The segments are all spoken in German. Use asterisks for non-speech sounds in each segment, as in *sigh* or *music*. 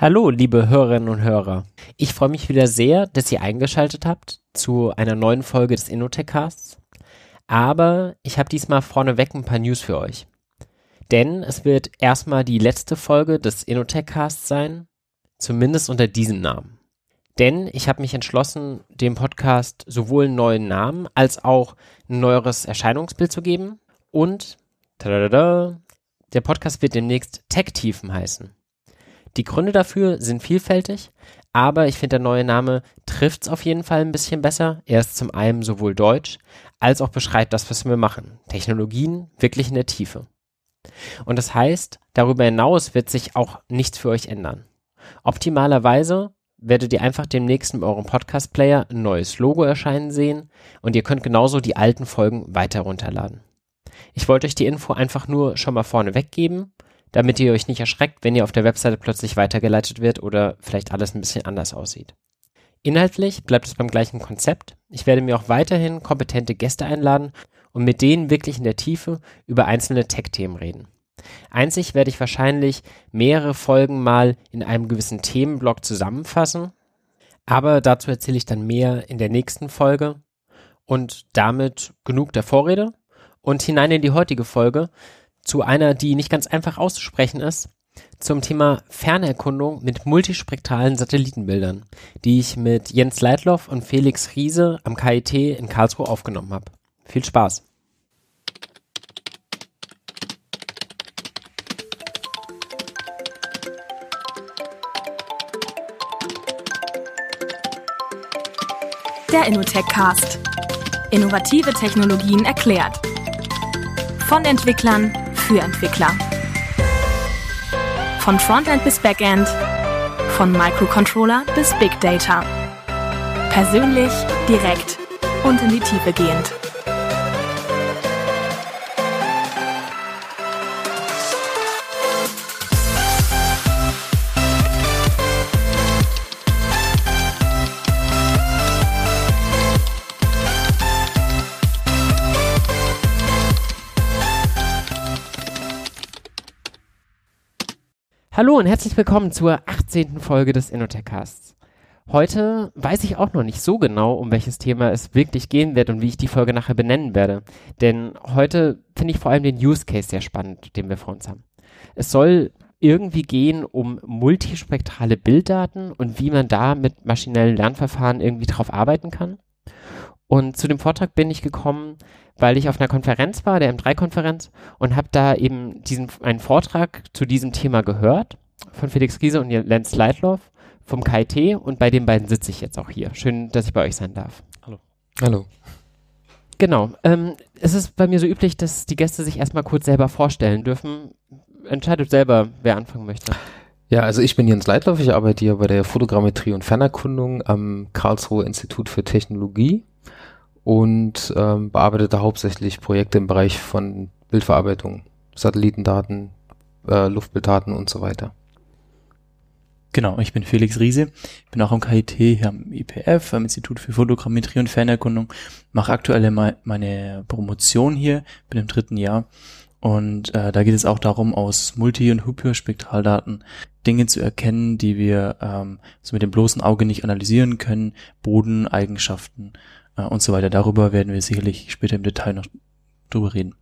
Hallo, liebe Hörerinnen und Hörer. Ich freue mich wieder sehr, dass ihr eingeschaltet habt zu einer neuen Folge des Innotech-Casts. Aber ich habe diesmal vorneweg ein paar News für euch. Denn es wird erstmal die letzte Folge des Innotech-Casts sein, zumindest unter diesem Namen. Denn ich habe mich entschlossen, dem Podcast sowohl einen neuen Namen als auch ein neueres Erscheinungsbild zu geben. Und tada, der Podcast wird demnächst Tech-Tiefen heißen. Die Gründe dafür sind vielfältig, aber ich finde, der neue Name trifft es auf jeden Fall ein bisschen besser. Er ist zum einen sowohl deutsch, als auch beschreibt das, was wir machen. Technologien wirklich in der Tiefe. Und das heißt, darüber hinaus wird sich auch nichts für euch ändern. Optimalerweise werdet ihr einfach demnächst in eurem Podcast-Player ein neues Logo erscheinen sehen und ihr könnt genauso die alten Folgen weiter runterladen. Ich wollte euch die Info einfach nur schon mal vorne weggeben damit ihr euch nicht erschreckt, wenn ihr auf der Webseite plötzlich weitergeleitet wird oder vielleicht alles ein bisschen anders aussieht. Inhaltlich bleibt es beim gleichen Konzept. Ich werde mir auch weiterhin kompetente Gäste einladen und mit denen wirklich in der Tiefe über einzelne Tech-Themen reden. Einzig werde ich wahrscheinlich mehrere Folgen mal in einem gewissen Themenblock zusammenfassen, aber dazu erzähle ich dann mehr in der nächsten Folge und damit genug der Vorrede und hinein in die heutige Folge, zu einer, die nicht ganz einfach auszusprechen ist, zum Thema Fernerkundung mit multispektralen Satellitenbildern, die ich mit Jens Leitloff und Felix Riese am KIT in Karlsruhe aufgenommen habe. Viel Spaß! Der Innotech Cast. Innovative Technologien erklärt. Von Entwicklern für Entwickler. Von Frontend bis Backend, von Microcontroller bis Big Data. Persönlich, direkt und in die Tiefe gehend. Hallo und herzlich willkommen zur 18. Folge des Innotech-Casts. Heute weiß ich auch noch nicht so genau, um welches Thema es wirklich gehen wird und wie ich die Folge nachher benennen werde. Denn heute finde ich vor allem den Use Case sehr spannend, den wir vor uns haben. Es soll irgendwie gehen um multispektrale Bilddaten und wie man da mit maschinellen Lernverfahren irgendwie drauf arbeiten kann. Und zu dem Vortrag bin ich gekommen, weil ich auf einer Konferenz war, der M3-Konferenz, und habe da eben diesen einen Vortrag zu diesem Thema gehört von Felix Riese und Lenz Leitloff vom KIT und bei den beiden sitze ich jetzt auch hier. Schön, dass ich bei euch sein darf. Hallo. Hallo. Genau. Ähm, es ist bei mir so üblich, dass die Gäste sich erstmal kurz selber vorstellen dürfen. Entscheidet selber, wer anfangen möchte. Ja, also ich bin Jens Leitloff, ich arbeite hier bei der Fotogrammetrie und Fernerkundung am Karlsruher Institut für Technologie und ähm, bearbeitete hauptsächlich Projekte im Bereich von Bildverarbeitung, Satellitendaten, äh, Luftbilddaten und so weiter. Genau, ich bin Felix Riese, bin auch am KIT hier am IPF, am Institut für Fotogrammetrie und Fernerkundung, mache aktuell meine Promotion hier, bin im dritten Jahr. Und äh, da geht es auch darum, aus Multi- und Hyperspektraldaten Dinge zu erkennen, die wir ähm, so mit dem bloßen Auge nicht analysieren können, Bodeneigenschaften äh, und so weiter. Darüber werden wir sicherlich später im Detail noch drüber reden.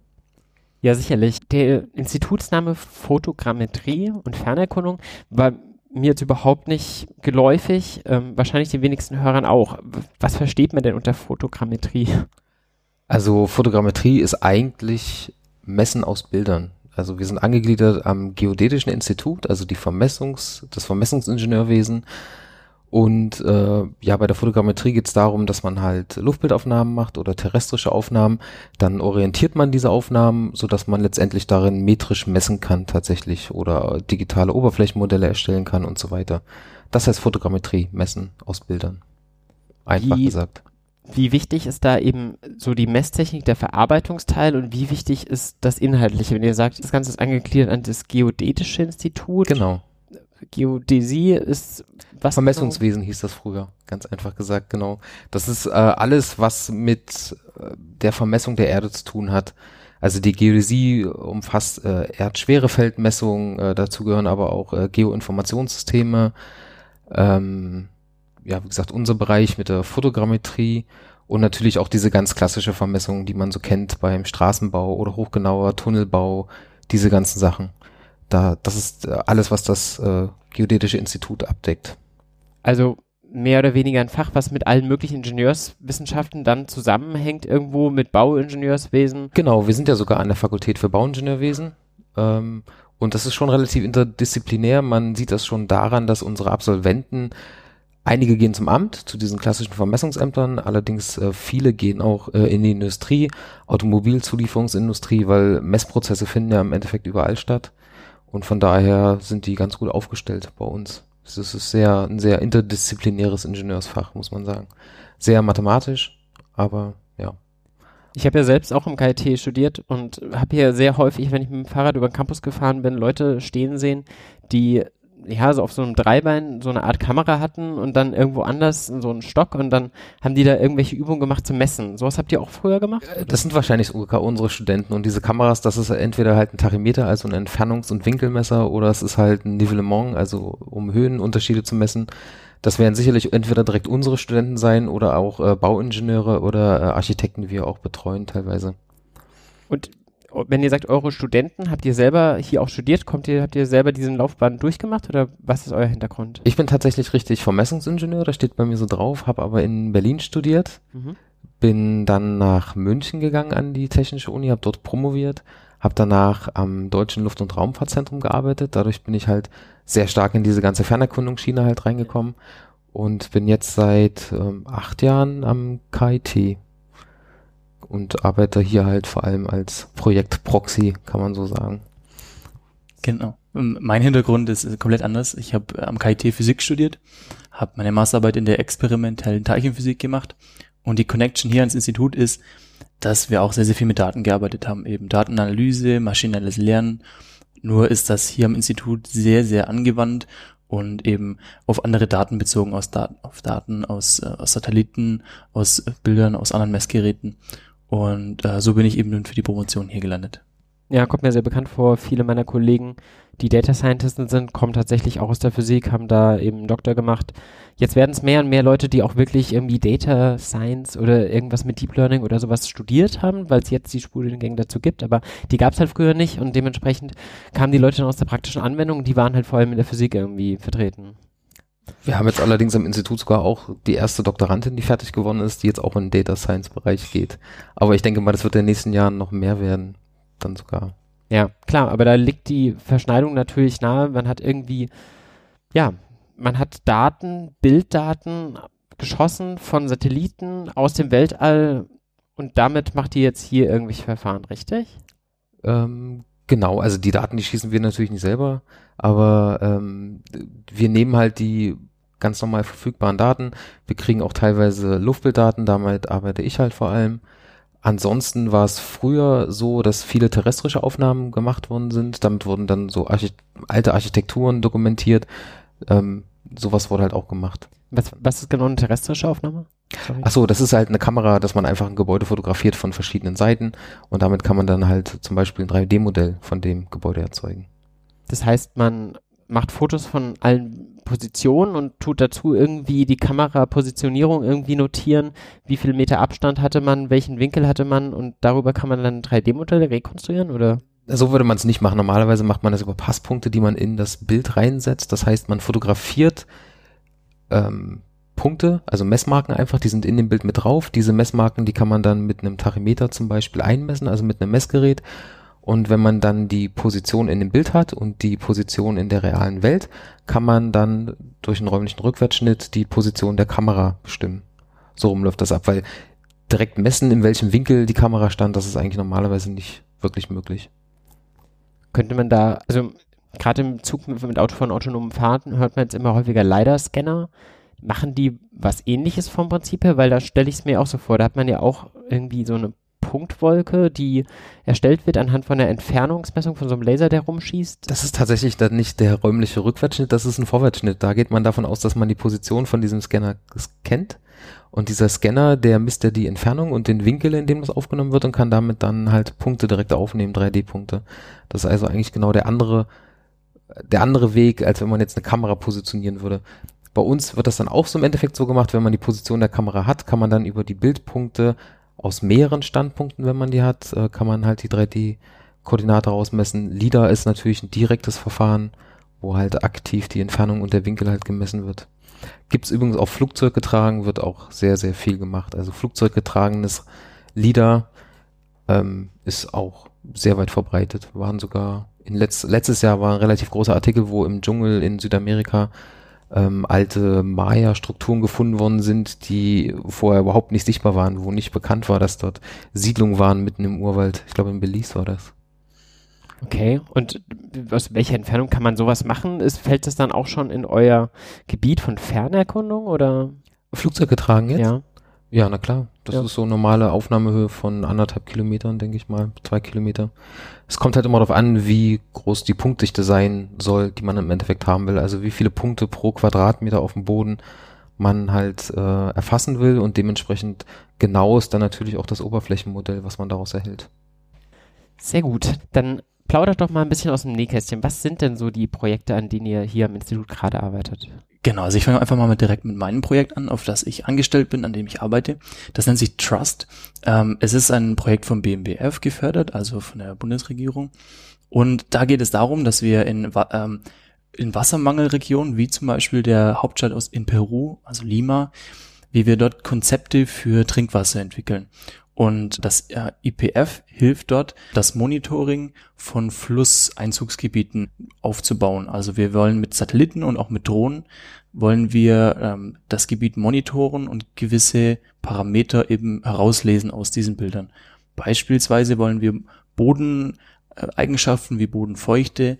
Ja, sicherlich. Der Institutsname Fotogrammetrie und Fernerkundung war mir jetzt überhaupt nicht geläufig, ähm, wahrscheinlich den wenigsten Hörern auch. Was versteht man denn unter Fotogrammetrie? Also Fotogrammetrie ist eigentlich Messen aus Bildern. Also wir sind angegliedert am Geodätischen Institut, also die Vermessungs, das Vermessungsingenieurwesen und äh, ja, bei der Fotogrammetrie geht es darum, dass man halt Luftbildaufnahmen macht oder terrestrische Aufnahmen. Dann orientiert man diese Aufnahmen, so dass man letztendlich darin metrisch messen kann tatsächlich oder digitale Oberflächenmodelle erstellen kann und so weiter. Das heißt Fotogrammetrie, messen aus Bildern. Einfach wie, gesagt. Wie wichtig ist da eben so die Messtechnik, der Verarbeitungsteil und wie wichtig ist das Inhaltliche? Wenn ihr sagt, das Ganze ist angegliedert an das Geodätische Institut. Genau. Geodäsie ist was? Vermessungswesen hieß das früher, ganz einfach gesagt, genau. Das ist äh, alles, was mit äh, der Vermessung der Erde zu tun hat. Also die Geodäsie umfasst äh, Erdschwerefeldmessungen, äh, dazu gehören aber auch äh, Geoinformationssysteme, ähm, ja, wie gesagt, unser Bereich mit der Fotogrammetrie und natürlich auch diese ganz klassische Vermessung, die man so kennt beim Straßenbau oder hochgenauer Tunnelbau, diese ganzen Sachen. Da, das ist äh, alles, was das äh, Geodätische Institut abdeckt. Also mehr oder weniger ein Fach, was mit allen möglichen Ingenieurswissenschaften dann zusammenhängt, irgendwo mit Bauingenieurswesen. Genau, wir sind ja sogar an der Fakultät für Bauingenieurwesen. Ähm, und das ist schon relativ interdisziplinär. Man sieht das schon daran, dass unsere Absolventen Einige gehen zum Amt, zu diesen klassischen Vermessungsämtern, allerdings äh, viele gehen auch äh, in die Industrie, Automobilzulieferungsindustrie, weil Messprozesse finden ja im Endeffekt überall statt. Und von daher sind die ganz gut aufgestellt bei uns. Es ist sehr, ein sehr interdisziplinäres Ingenieursfach, muss man sagen. Sehr mathematisch, aber ja. Ich habe ja selbst auch im KIT studiert und habe hier sehr häufig, wenn ich mit dem Fahrrad über den Campus gefahren bin, Leute stehen sehen, die ja, so auf so einem Dreibein so eine Art Kamera hatten und dann irgendwo anders so einen Stock und dann haben die da irgendwelche Übungen gemacht zum Messen. Sowas habt ihr auch früher gemacht? Äh, das sind wahrscheinlich sogar unsere Studenten und diese Kameras, das ist entweder halt ein Tachymeter, also ein Entfernungs- und Winkelmesser oder es ist halt ein Nivellement, also um Höhenunterschiede zu messen. Das werden sicherlich entweder direkt unsere Studenten sein oder auch äh, Bauingenieure oder äh, Architekten, die wir auch betreuen teilweise. Und wenn ihr sagt, eure Studenten, habt ihr selber hier auch studiert? Kommt ihr, habt ihr selber diesen Laufbahn durchgemacht oder was ist euer Hintergrund? Ich bin tatsächlich richtig Vermessungsingenieur, das steht bei mir so drauf, habe aber in Berlin studiert, mhm. bin dann nach München gegangen an die Technische Uni, habe dort promoviert, habe danach am Deutschen Luft- und Raumfahrtzentrum gearbeitet, dadurch bin ich halt sehr stark in diese ganze Fernerkundungsschiene halt reingekommen und bin jetzt seit ähm, acht Jahren am KIT und arbeite hier halt vor allem als Projektproxy, kann man so sagen. Genau. Mein Hintergrund ist komplett anders. Ich habe am KIT Physik studiert, habe meine Masterarbeit in der experimentellen Teilchenphysik gemacht und die Connection hier ans Institut ist, dass wir auch sehr, sehr viel mit Daten gearbeitet haben, eben Datenanalyse, maschinelles Lernen. Nur ist das hier am Institut sehr, sehr angewandt und eben auf andere Daten bezogen, aus Daten, auf Daten aus, äh, aus Satelliten, aus Bildern, aus anderen Messgeräten. Und äh, so bin ich eben nun für die Promotion hier gelandet. Ja, kommt mir sehr bekannt vor. Viele meiner Kollegen, die Data Scientisten sind, kommen tatsächlich auch aus der Physik, haben da eben einen Doktor gemacht. Jetzt werden es mehr und mehr Leute, die auch wirklich irgendwie Data Science oder irgendwas mit Deep Learning oder sowas studiert haben, weil es jetzt die Studiengänge dazu gibt, aber die gab es halt früher nicht und dementsprechend kamen die Leute dann aus der praktischen Anwendung und die waren halt vor allem in der Physik irgendwie vertreten. Wir haben jetzt allerdings am Institut sogar auch die erste Doktorandin, die fertig geworden ist, die jetzt auch in den Data Science Bereich geht. Aber ich denke mal, das wird in den nächsten Jahren noch mehr werden, dann sogar. Ja, klar, aber da liegt die Verschneidung natürlich nahe. Man hat irgendwie, ja, man hat Daten, Bilddaten geschossen von Satelliten aus dem Weltall und damit macht die jetzt hier irgendwelche Verfahren, richtig? Ähm, genau, also die Daten, die schießen wir natürlich nicht selber, aber ähm, wir nehmen halt die ganz normal verfügbaren Daten. Wir kriegen auch teilweise Luftbilddaten, damit arbeite ich halt vor allem. Ansonsten war es früher so, dass viele terrestrische Aufnahmen gemacht worden sind. Damit wurden dann so Archit alte Architekturen dokumentiert. Ähm, sowas wurde halt auch gemacht. Was, was ist genau eine terrestrische Aufnahme? Sorry. Ach so, das ist halt eine Kamera, dass man einfach ein Gebäude fotografiert von verschiedenen Seiten und damit kann man dann halt zum Beispiel ein 3D-Modell von dem Gebäude erzeugen. Das heißt, man macht Fotos von allen Positionen und tut dazu irgendwie die Kamerapositionierung irgendwie notieren, wie viel Meter Abstand hatte man, welchen Winkel hatte man und darüber kann man dann 3D-Modelle rekonstruieren oder? So würde man es nicht machen. Normalerweise macht man das über Passpunkte, die man in das Bild reinsetzt. Das heißt, man fotografiert ähm, Punkte, also Messmarken einfach, die sind in dem Bild mit drauf. Diese Messmarken, die kann man dann mit einem Tachymeter zum Beispiel einmessen, also mit einem Messgerät und wenn man dann die Position in dem Bild hat und die Position in der realen Welt, kann man dann durch einen räumlichen Rückwärtsschnitt die Position der Kamera bestimmen. So rum läuft das ab, weil direkt messen, in welchem Winkel die Kamera stand, das ist eigentlich normalerweise nicht wirklich möglich. Könnte man da, also gerade im Zug mit, mit Auto von autonomen Fahrten hört man jetzt immer häufiger LiDAR-Scanner. Machen die was ähnliches vom Prinzip her? Weil da stelle ich es mir auch so vor, da hat man ja auch irgendwie so eine Punktwolke, die erstellt wird anhand von der Entfernungsmessung von so einem Laser, der rumschießt? Das ist tatsächlich dann nicht der räumliche Rückwärtsschnitt, das ist ein Vorwärtsschnitt. Da geht man davon aus, dass man die Position von diesem Scanner kennt. Und dieser Scanner, der misst ja die Entfernung und den Winkel, in dem das aufgenommen wird und kann damit dann halt Punkte direkt aufnehmen, 3D-Punkte. Das ist also eigentlich genau der andere, der andere Weg, als wenn man jetzt eine Kamera positionieren würde. Bei uns wird das dann auch so im Endeffekt so gemacht, wenn man die Position der Kamera hat, kann man dann über die Bildpunkte aus mehreren Standpunkten, wenn man die hat, äh, kann man halt die 3D-Koordinate ausmessen. LIDAR ist natürlich ein direktes Verfahren, wo halt aktiv die Entfernung und der Winkel halt gemessen wird. Gibt's übrigens auch Flugzeuggetragen, wird auch sehr, sehr viel gemacht. Also Flugzeuggetragenes LIDAR ähm, ist auch sehr weit verbreitet. Waren sogar in letzt, letztes Jahr war ein relativ großer Artikel, wo im Dschungel in Südamerika ähm, alte Maya-Strukturen gefunden worden sind, die vorher überhaupt nicht sichtbar waren, wo nicht bekannt war, dass dort Siedlungen waren mitten im Urwald. Ich glaube, in Belize war das. Okay, und aus welcher Entfernung kann man sowas machen? Ist, fällt das dann auch schon in euer Gebiet von Fernerkundung oder? Flugzeug getragen jetzt? Ja. Ja, na klar. Das Ja. ist so normale Aufnahmehöhe von anderthalb Kilometern, denke ich mal, zwei Kilometer. Es kommt halt immer darauf an, wie groß die Punktdichte sein soll, die man im Endeffekt haben will. Also wie viele Punkte pro Quadratmeter auf dem Boden man halt äh, erfassen will und dementsprechend genau ist dann natürlich auch das Oberflächenmodell, was man daraus erhält. Sehr gut. Dann plaudert doch mal ein bisschen aus dem Nähkästchen. Was sind denn so die Projekte, an denen ihr hier am Institut gerade arbeitet? Genau, also ich fange einfach mal mit direkt mit meinem Projekt an, auf das ich angestellt bin, an dem ich arbeite. Das nennt sich Trust. Ähm, es ist ein Projekt vom BMBF gefördert, also von der Bundesregierung. Und da geht es darum, dass wir in, ähm, in Wassermangelregionen, wie zum Beispiel der Hauptstadt aus in Peru, also Lima, wie wir dort Konzepte für Trinkwasser entwickeln. Und das äh, IPF hilft dort, das Monitoring von Flusseinzugsgebieten aufzubauen. Also wir wollen mit Satelliten und auch mit Drohnen wollen wir ähm, das Gebiet monitoren und gewisse Parameter eben herauslesen aus diesen Bildern. Beispielsweise wollen wir Bodeneigenschaften wie Bodenfeuchte,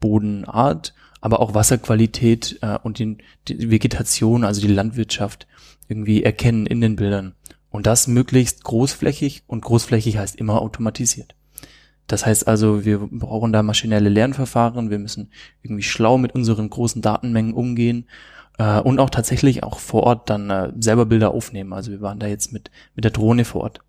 Bodenart, aber auch Wasserqualität äh, und den, die Vegetation, also die Landwirtschaft irgendwie erkennen in den Bildern. Und das möglichst großflächig und großflächig heißt immer automatisiert. Das heißt also, wir brauchen da maschinelle Lernverfahren, wir müssen irgendwie schlau mit unseren großen Datenmengen umgehen äh, und auch tatsächlich auch vor Ort dann äh, selber Bilder aufnehmen. Also wir waren da jetzt mit, mit der Drohne vor Ort.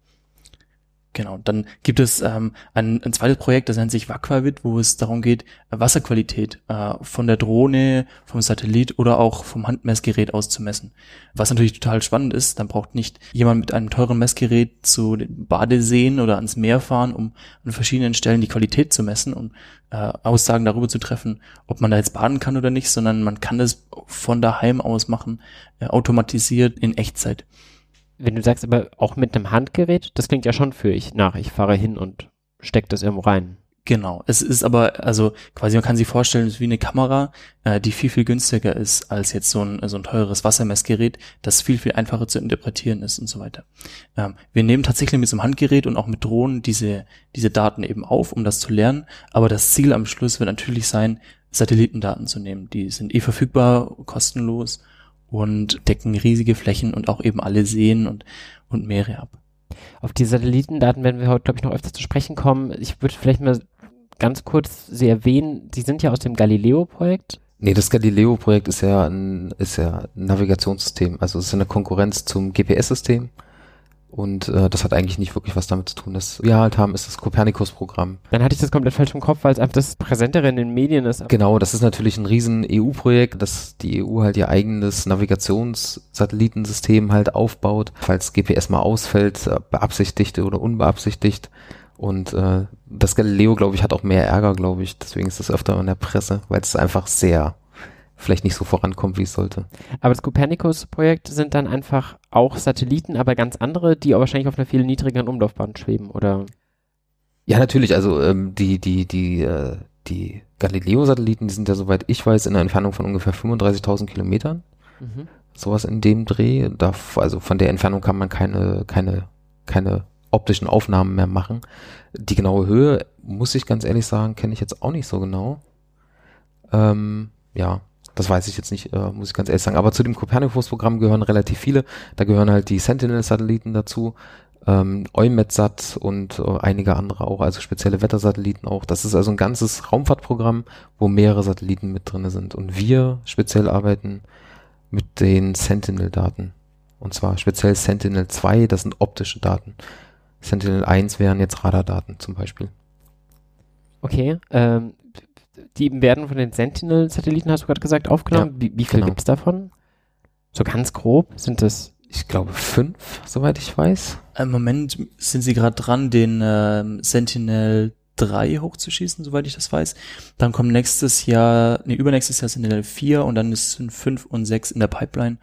Genau, dann gibt es ähm, ein, ein zweites Projekt, das nennt sich Aquavit, wo es darum geht, Wasserqualität äh, von der Drohne, vom Satellit oder auch vom Handmessgerät auszumessen. Was natürlich total spannend ist, dann braucht nicht jemand mit einem teuren Messgerät zu den Badeseen oder ans Meer fahren, um an verschiedenen Stellen die Qualität zu messen und äh, Aussagen darüber zu treffen, ob man da jetzt baden kann oder nicht, sondern man kann das von daheim aus machen, äh, automatisiert in Echtzeit. Wenn du sagst aber auch mit einem Handgerät, das klingt ja schon für ich nach. Ich fahre hin und steck das irgendwo rein. Genau. Es ist aber, also quasi, man kann sich vorstellen, es ist wie eine Kamera, äh, die viel, viel günstiger ist als jetzt so ein, so ein teures Wassermessgerät, das viel, viel einfacher zu interpretieren ist und so weiter. Ähm, wir nehmen tatsächlich mit so einem Handgerät und auch mit Drohnen diese, diese Daten eben auf, um das zu lernen. Aber das Ziel am Schluss wird natürlich sein, Satellitendaten zu nehmen. Die sind eh verfügbar, kostenlos und decken riesige Flächen und auch eben alle Seen und, und Meere ab. Auf die Satellitendaten werden wir heute, glaube ich, noch öfter zu sprechen kommen. Ich würde vielleicht mal ganz kurz sie erwähnen. Sie sind ja aus dem Galileo-Projekt. Nee, das Galileo-Projekt ist ja ein, ist ja ein Navigationssystem. Also es ist eine Konkurrenz zum GPS-System. Und äh, das hat eigentlich nicht wirklich was damit zu tun. Das wir halt haben, ist das Copernicus-Programm. Dann hatte ich das komplett falsch im Kopf, weil es einfach das präsentere in den Medien ist. Genau, das ist natürlich ein riesen EU-Projekt, dass die EU halt ihr eigenes Navigationssatellitensystem halt aufbaut, falls GPS mal ausfällt, äh, beabsichtigt oder unbeabsichtigt. Und äh, das Galileo, glaube ich, hat auch mehr Ärger, glaube ich. Deswegen ist das öfter in der Presse, weil es einfach sehr vielleicht nicht so vorankommt, wie es sollte. Aber das Copernicus-Projekt sind dann einfach auch Satelliten, aber ganz andere, die auch wahrscheinlich auf einer viel niedrigeren Umlaufbahn schweben, oder? Ja, natürlich. Also ähm, die die die äh, die Galileo-Satelliten, die sind ja soweit ich weiß in einer Entfernung von ungefähr 35.000 Kilometern. Mhm. sowas in dem Dreh. Da, also von der Entfernung kann man keine, keine, keine optischen Aufnahmen mehr machen. Die genaue Höhe, muss ich ganz ehrlich sagen, kenne ich jetzt auch nicht so genau. Ähm, ja, das weiß ich jetzt nicht, äh, muss ich ganz ehrlich sagen. Aber zu dem Copernicus-Programm gehören relativ viele. Da gehören halt die Sentinel-Satelliten dazu. ähm, EUMETSAT und äh, einige andere auch, also spezielle Wettersatelliten auch. Das ist also ein ganzes Raumfahrtprogramm, wo mehrere Satelliten mit drinne sind. Und wir speziell arbeiten mit den Sentinel-Daten. Und zwar speziell Sentinel 2, das sind optische Daten. Sentinel 1 wären jetzt Radardaten zum Beispiel. Okay, ähm, die werden von den Sentinel-Satelliten, hast du gerade gesagt, aufgenommen. Ja, wie, wie viel genau. gibt's davon? So ganz grob sind das Ich glaube fünf, soweit ich weiß. Im Moment sind sie gerade dran, den ähm, Sentinel 3 hochzuschießen, soweit ich das weiß. Dann kommt nächstes Jahr, nee, übernächstes Jahr Sentinel 4 und dann sind 5 und 6 in der Pipeline.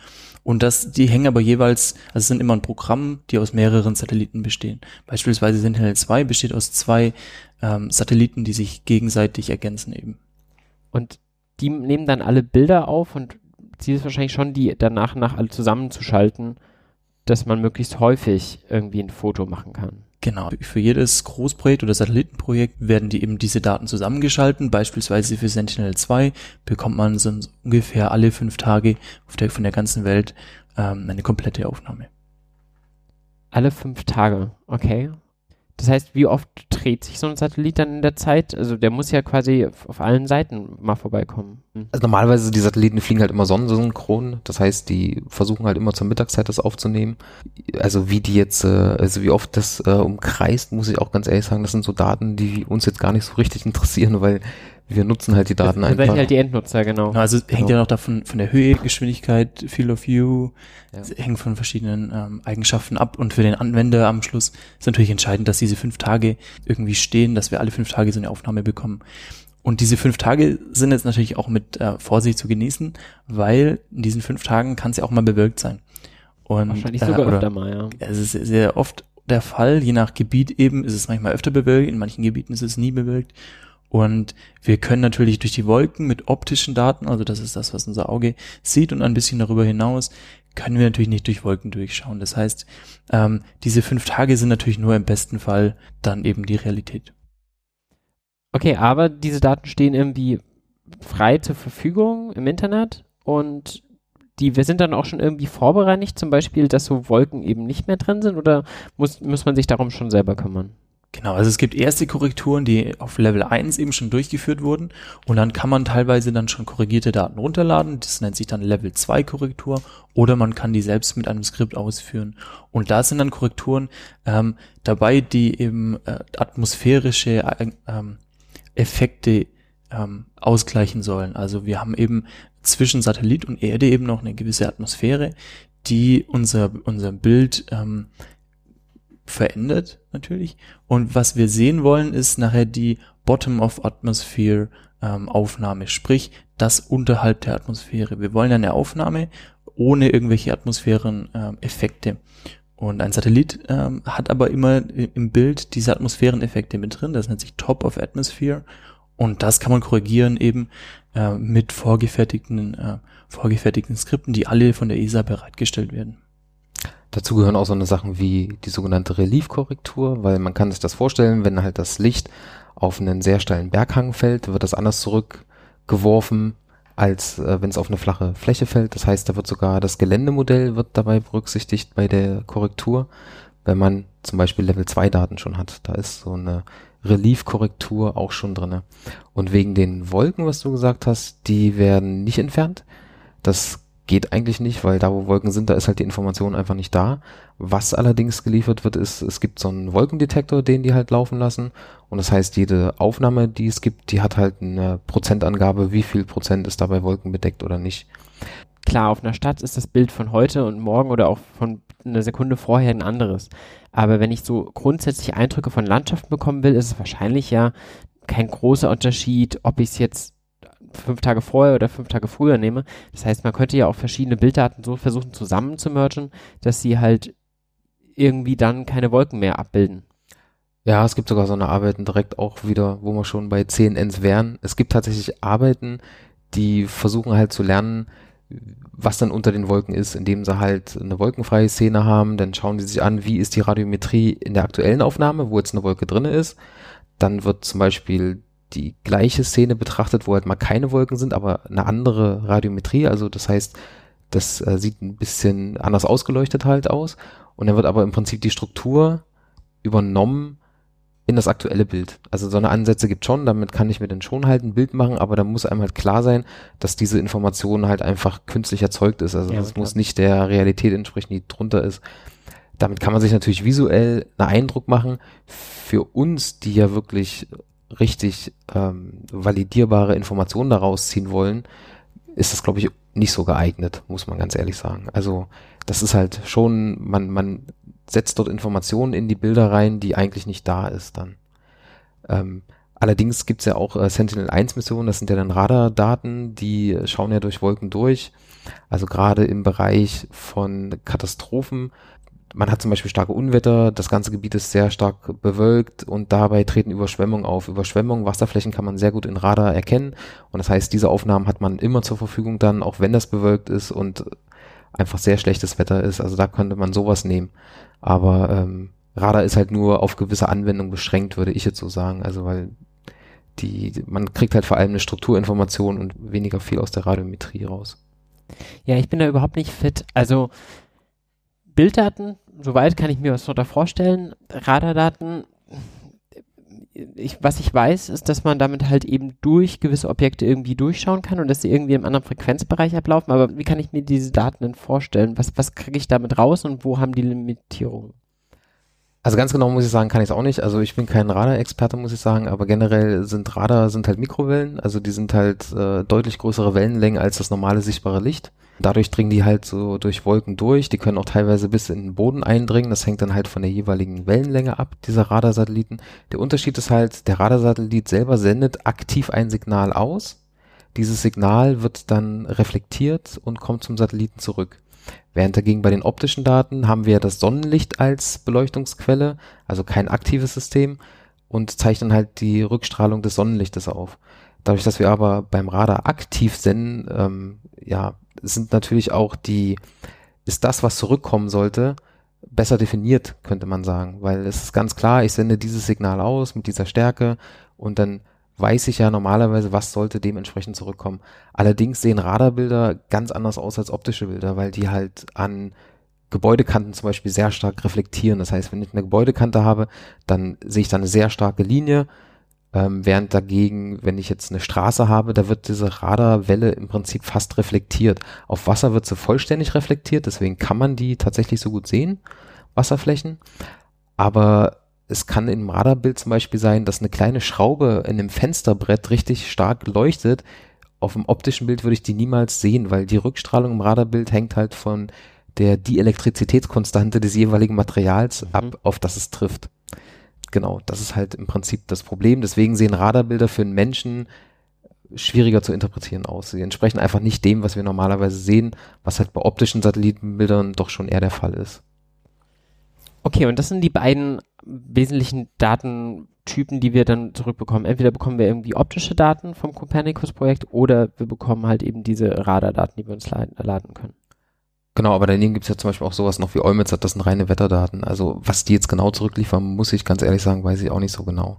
Und das, die hängen aber jeweils, also es sind immer ein Programm, die aus mehreren Satelliten bestehen. Beispielsweise Sentinel 2 besteht aus zwei ähm, Satelliten, die sich gegenseitig ergänzen eben. Und die nehmen dann alle Bilder auf und Ziel ist wahrscheinlich schon, die danach nach alle zusammenzuschalten, dass man möglichst häufig irgendwie ein Foto machen kann. Genau. Für jedes Großprojekt oder Satellitenprojekt werden die eben diese Daten zusammengeschalten. Beispielsweise für Sentinel 2 bekommt man so ungefähr alle fünf Tage der, von der ganzen Welt ähm, eine komplette Aufnahme. Alle fünf Tage, okay. Das heißt, wie oft dreht sich so ein Satellit dann in der Zeit? Also der muss ja quasi auf allen Seiten mal vorbeikommen. Hm. Also normalerweise die Satelliten fliegen halt immer sonnensynchron. Das heißt, die versuchen halt immer zur Mittagszeit das aufzunehmen. Also wie die jetzt, äh, also wie oft das äh, umkreist, muss ich auch ganz ehrlich sagen, das sind so Daten, die uns jetzt gar nicht so richtig *laughs* interessieren, weil wir nutzen halt die Daten seid einfach. halt die Endnutzer, genau. Genau, also hängt ja noch davon von der Höhe, Geschwindigkeit, Field of View, Ja. hängt von verschiedenen ähm, Eigenschaften ab und für den Anwender am Schluss ist natürlich entscheidend, dass diese fünf Tage irgendwie stehen, dass wir alle fünf Tage so eine Aufnahme bekommen. Und diese fünf Tage sind jetzt natürlich auch mit äh, Vorsicht zu genießen, weil in diesen fünf Tagen kann es ja auch mal bewölkt sein. Und, Wahrscheinlich äh, sogar oder- öfter mal, ja. es ist sehr oft der Fall, je nach Gebiet eben ist es manchmal öfter bewölkt, in manchen Gebieten ist es nie bewölkt. Und wir können natürlich durch die Wolken mit optischen Daten, also das ist das, was unser Auge sieht und ein bisschen darüber hinaus, können wir natürlich nicht durch Wolken durchschauen. Das heißt, ähm, diese fünf Tage sind natürlich nur im besten Fall dann eben die Realität. Okay, aber diese Daten stehen irgendwie frei zur Verfügung im Internet und die, wir sind dann auch schon irgendwie vorbereinigt, zum Beispiel, dass so Wolken eben nicht mehr drin sind oder muss, muss man sich darum schon selber kümmern? Genau, also es gibt erste Korrekturen, die auf Level 1 eben schon durchgeführt wurden und dann kann man teilweise dann schon korrigierte Daten runterladen. Das nennt sich dann Level 2 Korrektur oder man kann die selbst mit einem Skript ausführen. Und da sind dann Korrekturen ähm, dabei, die eben äh, atmosphärische äh, ähm, Effekte ähm, ausgleichen sollen. Also wir haben eben zwischen Satellit und Erde eben noch eine gewisse Atmosphäre, die unser, unser Bild ähm, verändert natürlich. Und was wir sehen wollen, ist nachher die Bottom of Atmosphere ähm, Aufnahme, sprich das unterhalb der Atmosphäre. Wir wollen eine Aufnahme ohne irgendwelche Atmosphären ähm. Und ein Satellit ähm, hat aber immer im Bild diese Atmosphäreneffekte mit drin. Das nennt sich Top of Atmosphere. Und das kann man korrigieren eben äh, mit vorgefertigten, äh, vorgefertigten Skripten, die alle von der ESA bereitgestellt werden. Dazu gehören auch so eine Sachen wie die sogenannte Reliefkorrektur, weil man kann sich das vorstellen, wenn halt das Licht auf einen sehr steilen Berghang fällt, wird das anders zurückgeworfen, als äh, wenn es auf eine flache Fläche fällt. Das heißt, da wird sogar das Geländemodell wird dabei berücksichtigt bei der Korrektur, wenn man zum Beispiel Level 2 Daten schon hat. Da ist so eine Reliefkorrektur auch schon drinne. Und wegen den Wolken, was du gesagt hast, die werden nicht entfernt. Das geht eigentlich nicht, weil da, wo Wolken sind, da ist halt die Information einfach nicht da. Was allerdings geliefert wird, ist, es gibt so einen Wolkendetektor, den die halt laufen lassen. Und das heißt, jede Aufnahme, die es gibt, die hat halt eine Prozentangabe, wie viel Prozent ist dabei Wolken bedeckt oder nicht. Klar, auf einer Stadt ist das Bild von heute und morgen oder auch von einer Sekunde vorher ein anderes. Aber wenn ich so grundsätzlich Eindrücke von Landschaften bekommen will, ist es wahrscheinlich ja kein großer Unterschied, ob ich es jetzt fünf Tage vorher oder fünf Tage früher nehme. Das heißt, man könnte ja auch verschiedene Bilddaten so versuchen zusammen zu mergen, dass sie halt irgendwie dann keine Wolken mehr abbilden. Ja, es gibt sogar so eine Arbeiten direkt auch wieder, wo wir schon bei CNNs wären. Es gibt tatsächlich Arbeiten, die versuchen halt zu lernen, was dann unter den Wolken ist, indem sie halt eine wolkenfreie Szene haben, dann schauen die sich an, wie ist die Radiometrie in der aktuellen Aufnahme, wo jetzt eine Wolke drinne ist. Dann wird zum Beispiel die gleiche Szene betrachtet, wo halt mal keine Wolken sind, aber eine andere Radiometrie, also das heißt, Das äh, sieht ein bisschen anders ausgeleuchtet halt aus. Und dann wird aber im Prinzip die Struktur übernommen in das aktuelle Bild. Also so eine Ansätze gibt schon, damit kann ich mir dann schon halt ein Bild machen, aber da muss einem halt klar sein, dass diese Information halt einfach künstlich erzeugt ist. Also Ja, das klar. muss nicht der Realität entsprechen, die drunter ist. Damit kann man sich natürlich visuell einen Eindruck machen. Für uns, die ja wirklich richtig ähm, validierbare Informationen daraus ziehen wollen, ist das, glaube ich, nicht so geeignet, muss man ganz ehrlich sagen. Also das ist halt schon, man, man setzt dort Informationen in die Bilder rein, die eigentlich nicht da ist dann. Ähm, allerdings gibt's ja auch äh, Sentinel-1-Missionen, das sind ja dann Radardaten, die schauen ja durch Wolken durch. Also gerade im Bereich von Katastrophen. Man hat zum Beispiel starke Unwetter, das ganze Gebiet ist sehr stark bewölkt und dabei treten Überschwemmungen auf. Überschwemmungen, Wasserflächen kann man sehr gut in Radar erkennen und das heißt, diese Aufnahmen hat man immer zur Verfügung dann, auch wenn das bewölkt ist und einfach sehr schlechtes Wetter ist. Also da könnte man sowas nehmen. Aber ähm, Radar ist halt nur auf gewisse Anwendungen beschränkt, würde ich jetzt so sagen. Also weil die, man kriegt halt vor allem eine Strukturinformation und weniger viel aus der Radiometrie raus. Ja, ich bin da überhaupt nicht fit. Also Bilddaten, soweit kann ich mir was darunter vorstellen. Radardaten, ich, was ich weiß, ist, dass man damit halt eben durch gewisse Objekte irgendwie durchschauen kann und dass sie irgendwie im anderen Frequenzbereich ablaufen. Aber wie kann ich mir diese Daten denn vorstellen? Was, was kriege ich damit raus und wo haben die Limitierungen? Also ganz genau muss ich sagen, kann ich es auch nicht. Also ich bin kein Radar-Experte, muss ich sagen, aber generell sind Radar sind halt Mikrowellen, also die sind halt äh, deutlich größere Wellenlängen als das normale sichtbare Licht. Dadurch dringen die halt so durch Wolken durch. Die können auch teilweise bis in den Boden eindringen. Das hängt dann halt von der jeweiligen Wellenlänge ab, dieser Radarsatelliten. Der Unterschied ist halt, der Radarsatellit selber sendet aktiv ein Signal aus. Dieses Signal wird dann reflektiert und kommt zum Satelliten zurück. Während dagegen bei den optischen Daten haben wir das Sonnenlicht als Beleuchtungsquelle, also kein aktives System und zeichnen halt die Rückstrahlung des Sonnenlichtes auf. Dadurch, dass wir aber beim Radar aktiv senden, ähm, ja, sind natürlich auch die, ist das, was zurückkommen sollte, besser definiert, könnte man sagen, weil es ist ganz klar, ich sende dieses Signal aus mit dieser Stärke und dann weiß ich ja normalerweise, was sollte dementsprechend zurückkommen. Allerdings sehen Radarbilder ganz anders aus als optische Bilder, weil die halt an Gebäudekanten zum Beispiel sehr stark reflektieren. Das heißt, wenn ich eine Gebäudekante habe, dann sehe ich da eine sehr starke Linie, ähm, während dagegen, wenn ich jetzt eine Straße habe, da wird diese Radarwelle im Prinzip fast reflektiert. Auf Wasser wird sie vollständig reflektiert, deswegen kann man die tatsächlich so gut sehen, Wasserflächen. Aber es kann im Radarbild zum Beispiel sein, dass eine kleine Schraube in einem Fensterbrett richtig stark leuchtet. Auf dem optischen Bild würde ich die niemals sehen, weil die Rückstrahlung im Radarbild hängt halt von der Dielektrizitätskonstante des jeweiligen Materials Mhm. ab, auf das es trifft. Genau, das ist halt im Prinzip das Problem. Deswegen sehen Radarbilder für einen Menschen schwieriger zu interpretieren aus. Sie entsprechen einfach nicht dem, was wir normalerweise sehen, was halt bei optischen Satellitenbildern doch schon eher der Fall ist. Okay, und das sind die beiden wesentlichen Datentypen, die wir dann zurückbekommen. Entweder bekommen wir irgendwie optische Daten vom Copernicus-Projekt oder wir bekommen halt eben diese Radardaten, die wir uns laden, können. Genau, aber daneben gibt's ja zum Beispiel auch sowas noch wie Eumetsat, das sind reine Wetterdaten. Also was die jetzt genau zurückliefern, muss ich ganz ehrlich sagen, weiß ich auch nicht so genau.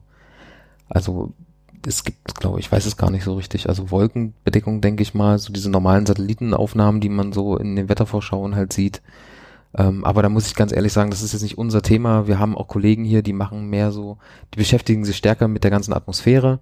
Also es gibt, glaube ich, weiß es gar nicht so richtig. Also Wolkenbedeckung, denke ich mal, so diese normalen Satellitenaufnahmen, die man so in den Wettervorschauen halt sieht. Ähm, aber da muss ich ganz ehrlich sagen, das ist jetzt nicht unser Thema. Wir haben auch Kollegen hier, die machen mehr so, die beschäftigen sich stärker mit der ganzen Atmosphäre.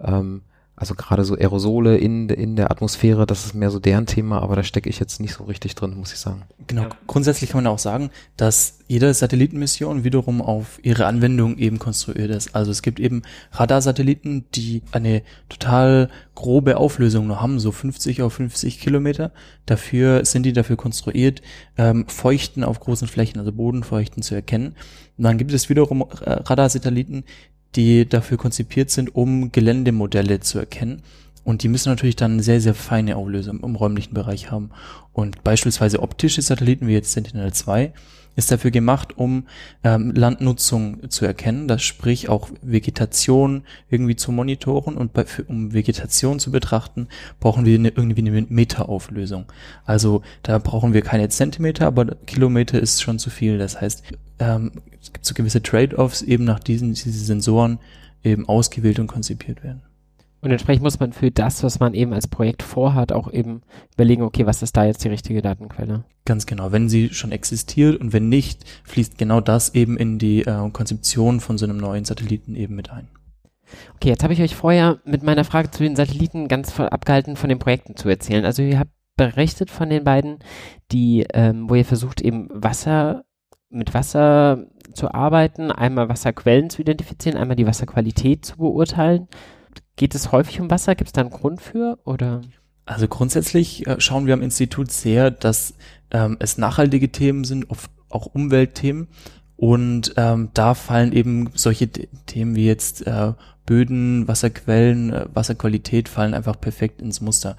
Ähm, also gerade so Aerosole in, in der Atmosphäre, das ist mehr so deren Thema, aber da stecke ich jetzt nicht so richtig drin, muss ich sagen. Genau. Grundsätzlich kann man auch sagen, dass jede Satellitenmission wiederum auf ihre Anwendung eben konstruiert ist. Also es gibt eben Radarsatelliten, die eine total grobe Auflösung nur haben, so 50 auf 50 Kilometer. Dafür sind die dafür konstruiert, ähm, Feuchten auf großen Flächen, also Bodenfeuchten zu erkennen. Und dann gibt es wiederum äh, Radarsatelliten, die dafür konzipiert sind, um Geländemodelle zu erkennen. Und die müssen natürlich dann sehr, sehr feine Auflösung im räumlichen Bereich haben. Und beispielsweise optische Satelliten wie jetzt Sentinel-2 ist dafür gemacht, um ähm, Landnutzung zu erkennen, das sprich auch Vegetation irgendwie zu monitoren und bei, für, um Vegetation zu betrachten, brauchen wir eine, irgendwie eine Meterauflösung. Also da brauchen wir keine Zentimeter, aber Kilometer ist schon zu viel. Das heißt, ähm, es gibt so gewisse Trade-offs eben nach diesen diese Sensoren eben ausgewählt und konzipiert werden. Und entsprechend muss man für das, was man eben als Projekt vorhat, auch eben überlegen, okay, was ist da jetzt die richtige Datenquelle? Ganz genau. Wenn sie schon existiert und wenn nicht, fließt genau das eben in die äh, Konzeption von so einem neuen Satelliten eben mit ein. Okay, jetzt habe ich euch vorher mit meiner Frage zu den Satelliten ganz voll abgehalten, von den Projekten zu erzählen. Also ihr habt berichtet von den beiden, die, ähm, wo ihr versucht eben Wasser mit Wasser zu arbeiten, einmal Wasserquellen zu identifizieren, einmal die Wasserqualität zu beurteilen. Geht es häufig um Wasser? Gibt es da einen Grund für oder? Also grundsätzlich äh, schauen wir am Institut sehr, dass ähm, es nachhaltige Themen sind, oft auch Umweltthemen. Und ähm, da fallen eben solche Themen wie jetzt äh, Böden, Wasserquellen, äh, Wasserqualität fallen einfach perfekt ins Muster.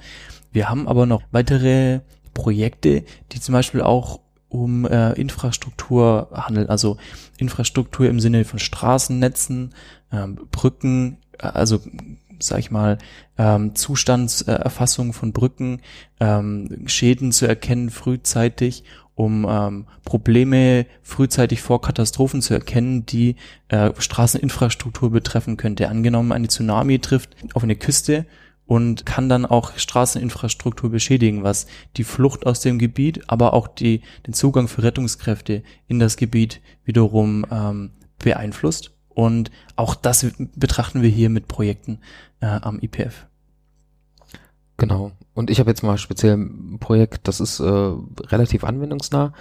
Wir haben aber noch weitere Projekte, die zum Beispiel auch um äh, Infrastruktur handeln, also Infrastruktur im Sinne von Straßennetzen, ähm, Brücken, äh, also sag ich mal, ähm, Zustandserfassung von Brücken, ähm, Schäden zu erkennen frühzeitig, um ähm, Probleme frühzeitig vor Katastrophen zu erkennen, die äh, Straßeninfrastruktur betreffen könnte. Angenommen, eine Tsunami trifft auf eine Küste, und kann dann auch Straßeninfrastruktur beschädigen, was die Flucht aus dem Gebiet, aber auch die, den Zugang für Rettungskräfte in das Gebiet wiederum ähm, beeinflusst. Und auch das betrachten wir hier mit Projekten äh, am IPF. Genau. Und ich habe jetzt mal speziell ein Projekt, das ist äh, relativ anwendungsnah.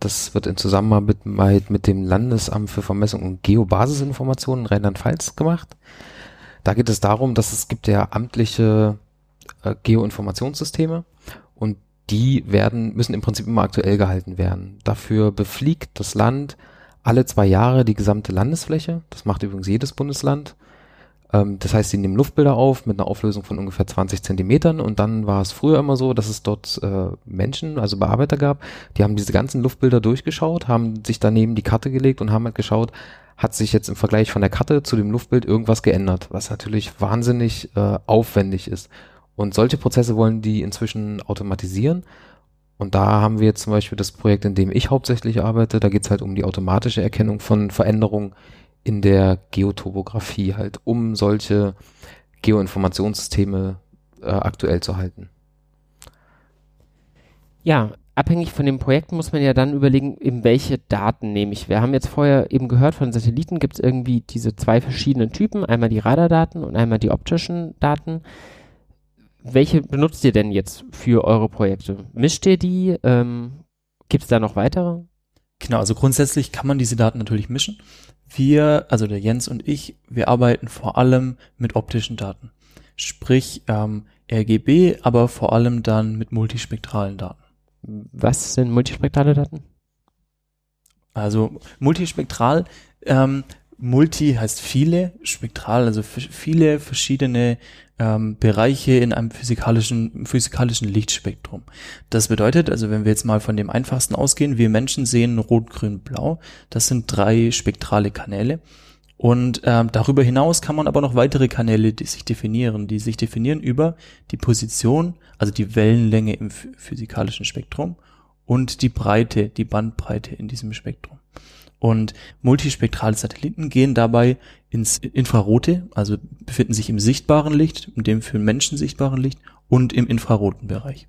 Das wird in Zusammenarbeit mit, mit dem Landesamt für Vermessung und Geobasisinformationen Rheinland-Pfalz gemacht. Da geht es darum, dass es gibt ja amtliche äh, Geoinformationssysteme und die werden, müssen im Prinzip immer aktuell gehalten werden. Dafür befliegt das Land alle zwei Jahre die gesamte Landesfläche. Das macht übrigens jedes Bundesland. Ähm, das heißt, sie nehmen Luftbilder auf mit einer Auflösung von ungefähr 20 Zentimetern und dann war es früher immer so, dass es dort äh, Menschen, also Bearbeiter gab, die haben diese ganzen Luftbilder durchgeschaut, haben sich daneben die Karte gelegt und haben halt geschaut, hat sich jetzt im Vergleich von der Karte zu dem Luftbild irgendwas geändert, was natürlich wahnsinnig äh, aufwendig ist. Und solche Prozesse wollen die inzwischen automatisieren. Und da haben wir jetzt zum Beispiel das Projekt, in dem ich hauptsächlich arbeite. Da geht es halt um die automatische Erkennung von Veränderungen in der Geotopographie, halt um solche Geoinformationssysteme äh, aktuell zu halten. Ja, abhängig von dem Projekt muss man ja dann überlegen, eben welche Daten nehme ich. Wir haben jetzt vorher eben gehört, von Satelliten gibt es irgendwie diese zwei verschiedenen Typen, einmal die Radardaten und einmal die optischen Daten. Welche benutzt ihr denn jetzt für eure Projekte? Mischt ihr die? Ähm, gibt es da noch weitere? Genau, also grundsätzlich kann man diese Daten natürlich mischen. Wir, also der Jens und ich, wir arbeiten vor allem mit optischen Daten. Sprich ähm, RGB, aber vor allem dann mit multispektralen Daten. Was sind multispektrale Daten? Also multispektral, ähm, multi heißt viele, spektral, also viele verschiedene ähm, Bereiche in einem physikalischen, physikalischen Lichtspektrum. Das bedeutet, also wenn wir jetzt mal von dem einfachsten ausgehen, wir Menschen sehen rot, grün, blau. Das sind drei spektrale Kanäle. Und ähm, darüber hinaus kann man aber noch weitere Kanäle die sich definieren, die sich definieren über die Position, also die Wellenlänge im physikalischen Spektrum und die Breite, die Bandbreite in diesem Spektrum. Und multispektrale Satelliten gehen dabei ins Infrarote, also befinden sich im sichtbaren Licht, in dem für Menschen sichtbaren Licht und im infraroten Bereich.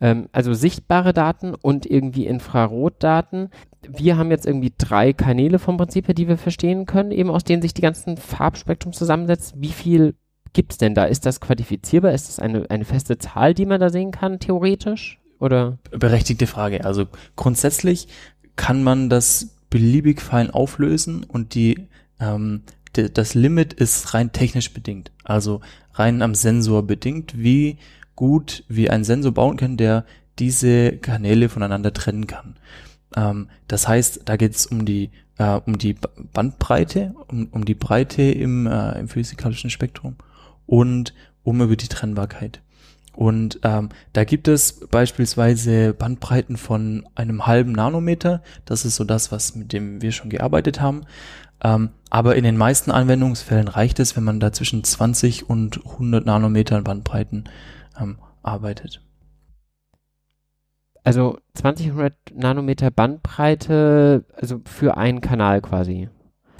Ähm, also sichtbare Daten und irgendwie Infrarotdaten. Wir haben jetzt irgendwie drei Kanäle vom Prinzip her, die wir verstehen können, eben aus denen sich die ganzen Farbspektrum zusammensetzt. Wie viel gibt es denn da? Ist das quantifizierbar? Ist das eine, eine feste Zahl, die man da sehen kann, theoretisch? Oder? Berechtigte Frage. Also grundsätzlich kann man das beliebig fein auflösen und die ähm, das Limit ist rein technisch bedingt, also rein am Sensor bedingt, wie gut wie ein Sensor bauen kann, der diese Kanäle voneinander trennen kann. Ähm, das heißt, da geht es um die äh, um die Bandbreite, um, um die Breite im, äh, im physikalischen Spektrum und um über die Trennbarkeit. Und ähm, da gibt es beispielsweise Bandbreiten von einem halben Nanometer. Das ist so das, was mit dem wir schon gearbeitet haben. Ähm, aber in den meisten Anwendungsfällen reicht es, wenn man da zwischen 20 und 100 Nanometern Bandbreiten ähm, arbeitet. Also 20 Nanometer Bandbreite, also für einen Kanal quasi.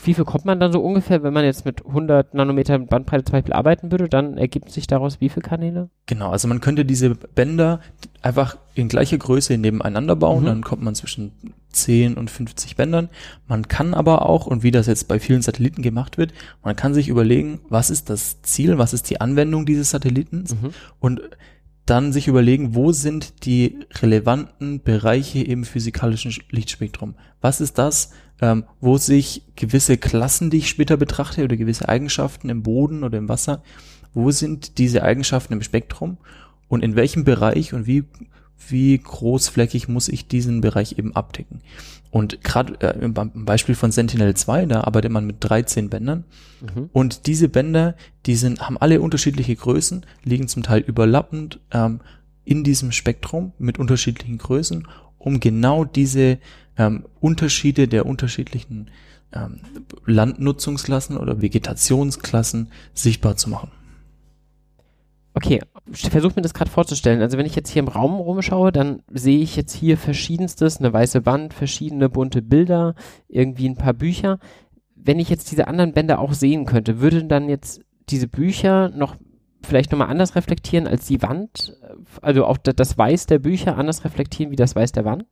Wie viel kommt man dann so ungefähr, wenn man jetzt mit 100 Nanometer Bandbreite zum Beispiel arbeiten würde? Dann ergibt sich daraus wie viele Kanäle? Genau, also man könnte diese Bänder einfach in gleicher Größe nebeneinander bauen, Mhm. dann kommt man zwischen 10 und 50 Bändern. Man kann aber auch, und wie das jetzt bei vielen Satelliten gemacht wird, man kann sich überlegen, was ist das Ziel, was ist die Anwendung dieses Satellitens Mhm. und dann sich überlegen, wo sind die relevanten Bereiche im physikalischen Sch- Lichtspektrum? Was ist das, ähm, wo sich gewisse Klassen, die ich später betrachte, oder gewisse Eigenschaften im Boden oder im Wasser, wo sind diese Eigenschaften im Spektrum und in welchem Bereich und wie, wie großflächig muss ich diesen Bereich eben abdecken? Und gerade äh, im Be- im Beispiel von Sentinel-2, da arbeitet man mit 13 Bändern Mhm. und diese Bänder, die sind, haben alle unterschiedliche Größen, liegen zum Teil überlappend ähm, in diesem Spektrum mit unterschiedlichen Größen, um genau diese ähm, Unterschiede der unterschiedlichen ähm, Landnutzungsklassen oder Vegetationsklassen sichtbar zu machen. Okay, versuch mir das gerade vorzustellen. Also wenn ich jetzt hier im Raum rumschaue, dann sehe ich jetzt hier verschiedenstes, eine weiße Wand, verschiedene bunte Bilder, irgendwie ein paar Bücher. Wenn ich jetzt diese anderen Bänder auch sehen könnte, würden dann jetzt diese Bücher noch vielleicht nochmal anders reflektieren als die Wand? Also auch da- das Weiß der Bücher anders reflektieren wie das Weiß der Wand?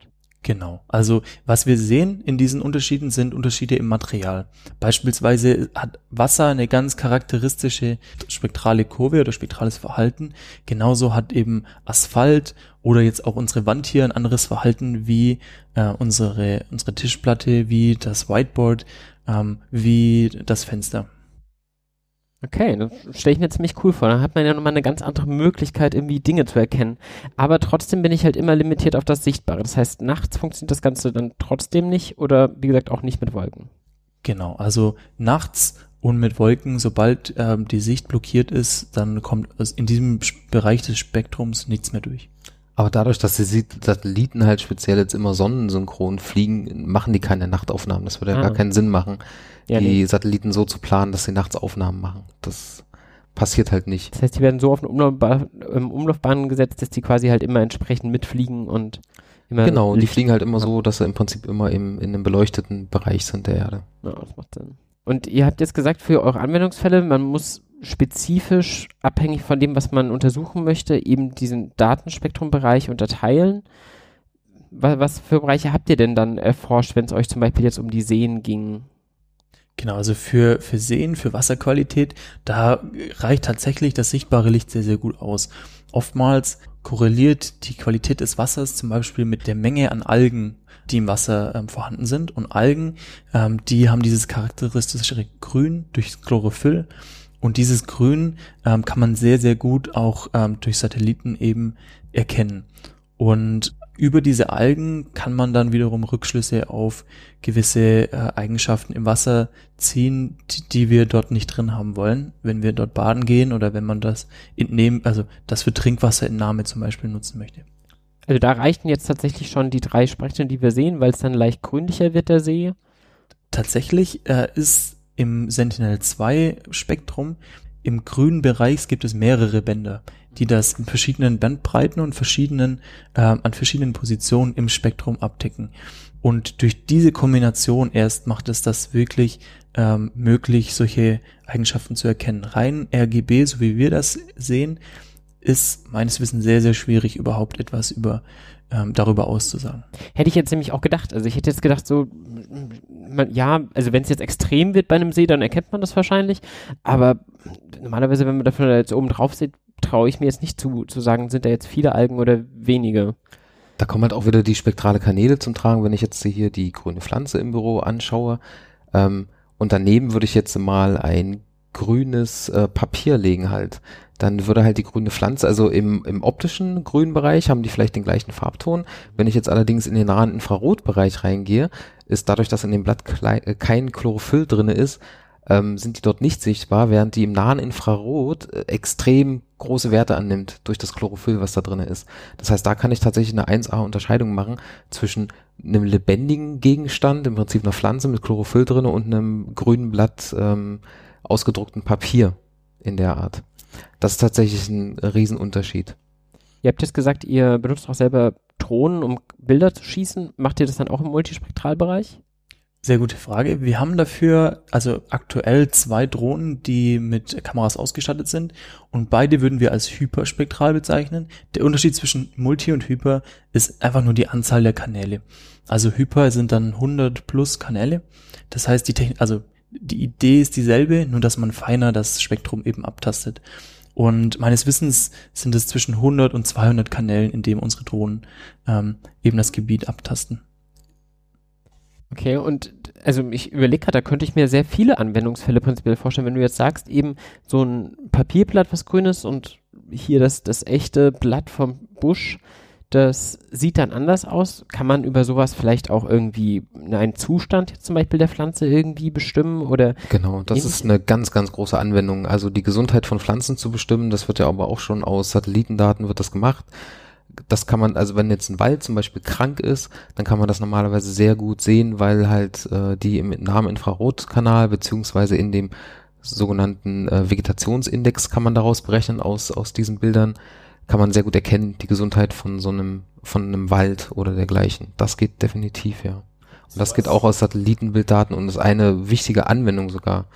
Genau. Also was wir sehen in diesen Unterschieden sind Unterschiede im Material. Beispielsweise hat Wasser eine ganz charakteristische spektrale Kurve oder spektrales Verhalten. Genauso hat eben Asphalt oder jetzt auch unsere Wand hier ein anderes Verhalten wie äh, unsere, unsere Tischplatte, wie das Whiteboard, ähm, wie das Fenster. Okay, das stelle ich mir ziemlich cool vor. Da hat man ja nochmal eine ganz andere Möglichkeit, irgendwie Dinge zu erkennen. Aber trotzdem bin ich halt immer limitiert auf das Sichtbare. Das heißt, nachts funktioniert das Ganze dann trotzdem nicht oder wie gesagt auch nicht mit Wolken. Genau, also nachts und mit Wolken, sobald ähm, die Sicht blockiert ist, dann kommt in diesem Bereich des Spektrums nichts mehr durch. Aber dadurch, dass die Satelliten halt speziell jetzt immer sonnensynchron fliegen, machen die keine Nachtaufnahmen. Das würde ja Ah. gar keinen Sinn machen, Ja, die nee. Satelliten so zu planen, dass sie nachts Aufnahmen machen. Das passiert halt nicht. Das heißt, die werden so auf eine Umlaufba Umlaufbahn gesetzt, dass die quasi halt immer entsprechend mitfliegen und immer Genau, und die fliegen halt immer so, dass sie im Prinzip immer im, in einem beleuchteten Bereich sind der Erde. Ja, das macht Sinn. Und ihr habt jetzt gesagt, für eure Anwendungsfälle, man muss spezifisch, abhängig von dem, was man untersuchen möchte, eben diesen Datenspektrumbereich unterteilen. Was, was für Bereiche habt ihr denn dann erforscht, wenn es euch zum Beispiel jetzt um die Seen ging? Genau, also für, für Seen, für Wasserqualität, da reicht tatsächlich das sichtbare Licht sehr, sehr gut aus. Oftmals korreliert die Qualität des Wassers zum Beispiel mit der Menge an Algen, die im Wasser ähm, vorhanden sind. Und Algen, ähm, die haben dieses charakteristische Grün durch Chlorophyll. Und dieses Grün ähm, kann man sehr, sehr gut auch ähm, durch Satelliten eben erkennen. Und über diese Algen kann man dann wiederum Rückschlüsse auf gewisse äh, Eigenschaften im Wasser ziehen, die, die wir dort nicht drin haben wollen, wenn wir dort baden gehen oder wenn man das entnehmen, also das für Trinkwasserentnahme zum Beispiel nutzen möchte. Also da reichten jetzt tatsächlich schon die drei Spektren, die wir sehen, weil es dann leicht grünlicher wird, der See. Tatsächlich äh, ist im Sentinel-2 Spektrum im grünen Bereich gibt es mehrere Bänder, die das in verschiedenen Bandbreiten und verschiedenen äh, an verschiedenen Positionen im Spektrum abdecken. Und durch diese Kombination erst macht es das wirklich ähm, möglich, solche Eigenschaften zu erkennen. Rein RGB, so wie wir das sehen, ist meines Wissens sehr, sehr schwierig, überhaupt etwas über ähm, darüber auszusagen. Hätte ich jetzt nämlich auch gedacht. Also ich hätte jetzt gedacht, so, man, ja, also wenn es jetzt extrem wird bei einem See, dann erkennt man das wahrscheinlich. Aber normalerweise, wenn man davon jetzt oben drauf sieht, traue ich mir jetzt nicht zu, zu sagen, sind da jetzt viele Algen oder wenige. Da kommen halt auch wieder die spektrale Kanäle zum Tragen, wenn ich jetzt hier die grüne Pflanze im Büro anschaue. Ähm, und daneben würde ich jetzt mal ein grünes äh, Papier legen halt. Dann würde halt die grüne Pflanze, also im, im optischen grünen Bereich haben die vielleicht den gleichen Farbton. Wenn ich jetzt allerdings in den nahen Infrarotbereich reingehe, ist dadurch, dass in dem Blatt äh, kein Chlorophyll drinne ist, ähm, sind die dort nicht sichtbar, während die im nahen Infrarot äh, extrem große Werte annimmt durch das Chlorophyll, was da drinne ist. Das heißt, da kann ich tatsächlich eine 1A-Unterscheidung machen zwischen einem lebendigen Gegenstand, im Prinzip einer Pflanze mit Chlorophyll drinne und einem grünen Blatt ähm, ausgedruckten Papier in der Art. Das ist tatsächlich ein Riesenunterschied. Ihr habt jetzt gesagt, ihr benutzt auch selber Drohnen, um Bilder zu schießen. Macht ihr das dann auch im Multispektralbereich? Sehr gute Frage. Wir haben dafür also aktuell zwei Drohnen, die mit Kameras ausgestattet sind und beide würden wir als hyperspektral bezeichnen. Der Unterschied zwischen Multi und Hyper ist einfach nur die Anzahl der Kanäle. Also Hyper sind dann 100 plus Kanäle. Das heißt, die Technik, also die Idee ist dieselbe, nur dass man feiner das Spektrum eben abtastet. Und meines Wissens sind es zwischen 100 und 200 Kanälen, in dem unsere Drohnen ähm, eben das Gebiet abtasten. Okay, und also ich überlege gerade, da könnte ich mir sehr viele Anwendungsfälle prinzipiell vorstellen, wenn du jetzt sagst, eben so ein Papierblatt, was grün ist und hier das, das echte Blatt vom Busch, das sieht dann anders aus. Kann man über sowas vielleicht auch irgendwie einen Zustand jetzt zum Beispiel der Pflanze irgendwie bestimmen oder? Genau, das ist eine ganz, ganz große Anwendung. Also die Gesundheit von Pflanzen zu bestimmen, das wird ja aber auch schon aus Satellitendaten wird das gemacht das kann man, also wenn jetzt ein Wald zum Beispiel krank ist, dann kann man das normalerweise sehr gut sehen, weil halt äh, die im nahen Infrarotkanal beziehungsweise in dem sogenannten äh, Vegetationsindex kann man daraus berechnen aus aus diesen Bildern kann man sehr gut erkennen die Gesundheit von so einem von einem Wald oder dergleichen. Das geht definitiv ja. Und das geht auch aus Satellitenbilddaten und ist eine wichtige Anwendung sogar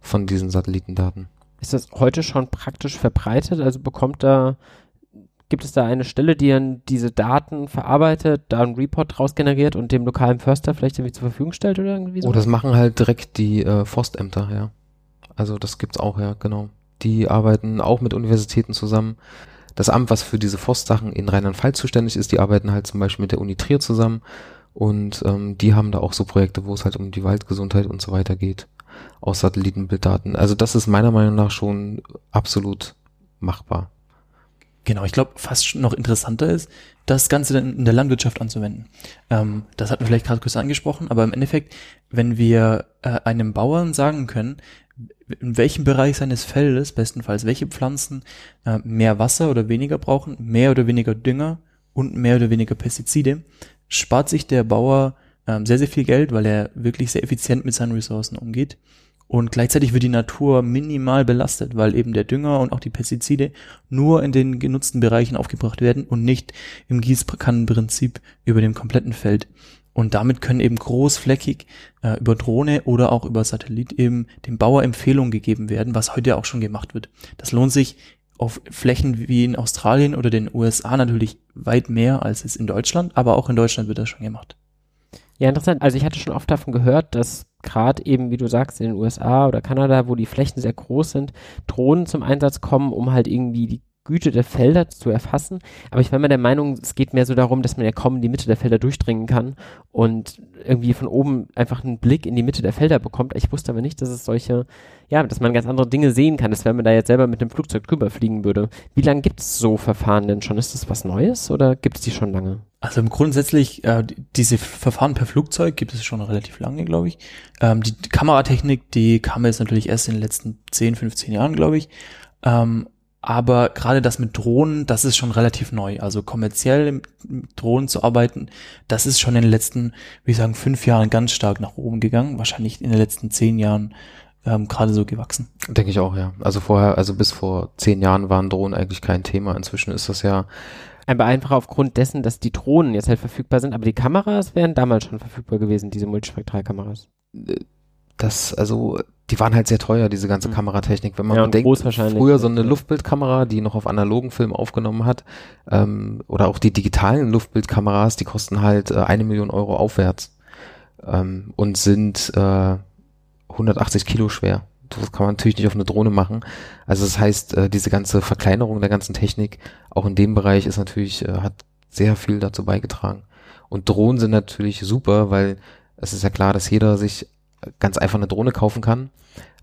von diesen Satellitendaten. Ist das heute schon praktisch verbreitet? Also bekommt da Gibt es da eine Stelle, die dann diese Daten verarbeitet, da einen Report draus generiert und dem lokalen Förster vielleicht irgendwie zur Verfügung stellt oder irgendwie so? Oh, das machen halt direkt die äh, Forstämter, ja. Also das gibt's auch, ja, genau. Die arbeiten auch mit Universitäten zusammen. Das Amt, was für diese Forstsachen in Rheinland-Pfalz zuständig ist, die arbeiten halt zum Beispiel mit der Uni Trier zusammen und ähm, die haben da auch so Projekte, wo es halt um die Waldgesundheit und so weiter geht, aus Satellitenbilddaten. Also das ist meiner Meinung nach schon absolut machbar. Genau, ich glaube, fast noch interessanter ist, das Ganze dann in der Landwirtschaft anzuwenden. Ähm, das hatten wir vielleicht gerade kurz angesprochen, aber im Endeffekt, wenn wir äh, einem Bauern sagen können, in welchem Bereich seines Feldes, bestenfalls, welche Pflanzen äh, mehr Wasser oder weniger brauchen, mehr oder weniger Dünger und mehr oder weniger Pestizide, spart sich der Bauer äh, sehr, sehr viel Geld, weil er wirklich sehr effizient mit seinen Ressourcen umgeht und gleichzeitig wird die Natur minimal belastet, weil eben der Dünger und auch die Pestizide nur in den genutzten Bereichen aufgebracht werden und nicht im Gießkannenprinzip über dem kompletten Feld. Und damit können eben großflächig äh, über Drohne oder auch über Satellit eben dem Bauer Empfehlungen gegeben werden, was heute auch schon gemacht wird. Das lohnt sich auf Flächen wie in Australien oder den USA natürlich weit mehr als es in Deutschland, aber auch in Deutschland wird das schon gemacht. Ja, interessant. Also ich hatte schon oft davon gehört, dass gerade eben, wie du sagst, in den USA oder Kanada, wo die Flächen sehr groß sind, Drohnen zum Einsatz kommen, um halt irgendwie die Güte der Felder zu erfassen. Aber ich war immer der Meinung, es geht mehr so darum, dass man ja kaum in die Mitte der Felder durchdringen kann und irgendwie von oben einfach einen Blick in die Mitte der Felder bekommt. Ich wusste aber nicht, dass es solche, ja, dass man ganz andere Dinge sehen kann, als wenn man da jetzt selber mit dem Flugzeug drüber fliegen würde. Wie lange gibt es so Verfahren denn schon? Ist das was Neues oder gibt es die schon lange? Also grundsätzlich, äh, diese Verfahren per Flugzeug gibt es schon relativ lange, glaube ich. Ähm, die Kameratechnik, die kam jetzt natürlich erst in den letzten 10, 15 Jahren, glaube ich. Ähm, aber gerade das mit Drohnen, das ist schon relativ neu. Also kommerziell mit Drohnen zu arbeiten, das ist schon in den letzten, wie ich sagen, fünf Jahren ganz stark nach oben gegangen. Wahrscheinlich in den letzten zehn Jahren ähm, gerade so gewachsen. Denke ich auch, ja. Also vorher, also bis vor zehn Jahren waren Drohnen eigentlich kein Thema. Inzwischen ist das ja aber einfach aufgrund dessen, dass die Drohnen jetzt halt verfügbar sind, aber die Kameras wären damals schon verfügbar gewesen, diese Multispektralkameras. Das, also die waren halt sehr teuer, diese ganze mhm. Kameratechnik. Wenn man ja, denkt, früher so eine Luftbildkamera, die noch auf analogen Film aufgenommen hat, ähm, oder auch die digitalen Luftbildkameras, die kosten halt äh, eine Million Euro aufwärts ähm, und sind äh, 180 Kilo schwer. Das kann man natürlich nicht auf eine Drohne machen. Also das heißt, äh, diese ganze Verkleinerung der ganzen Technik, auch in dem Bereich, ist natürlich, äh, hat sehr viel dazu beigetragen. Und Drohnen sind natürlich super, weil es ist ja klar, dass jeder sich ganz einfach eine Drohne kaufen kann.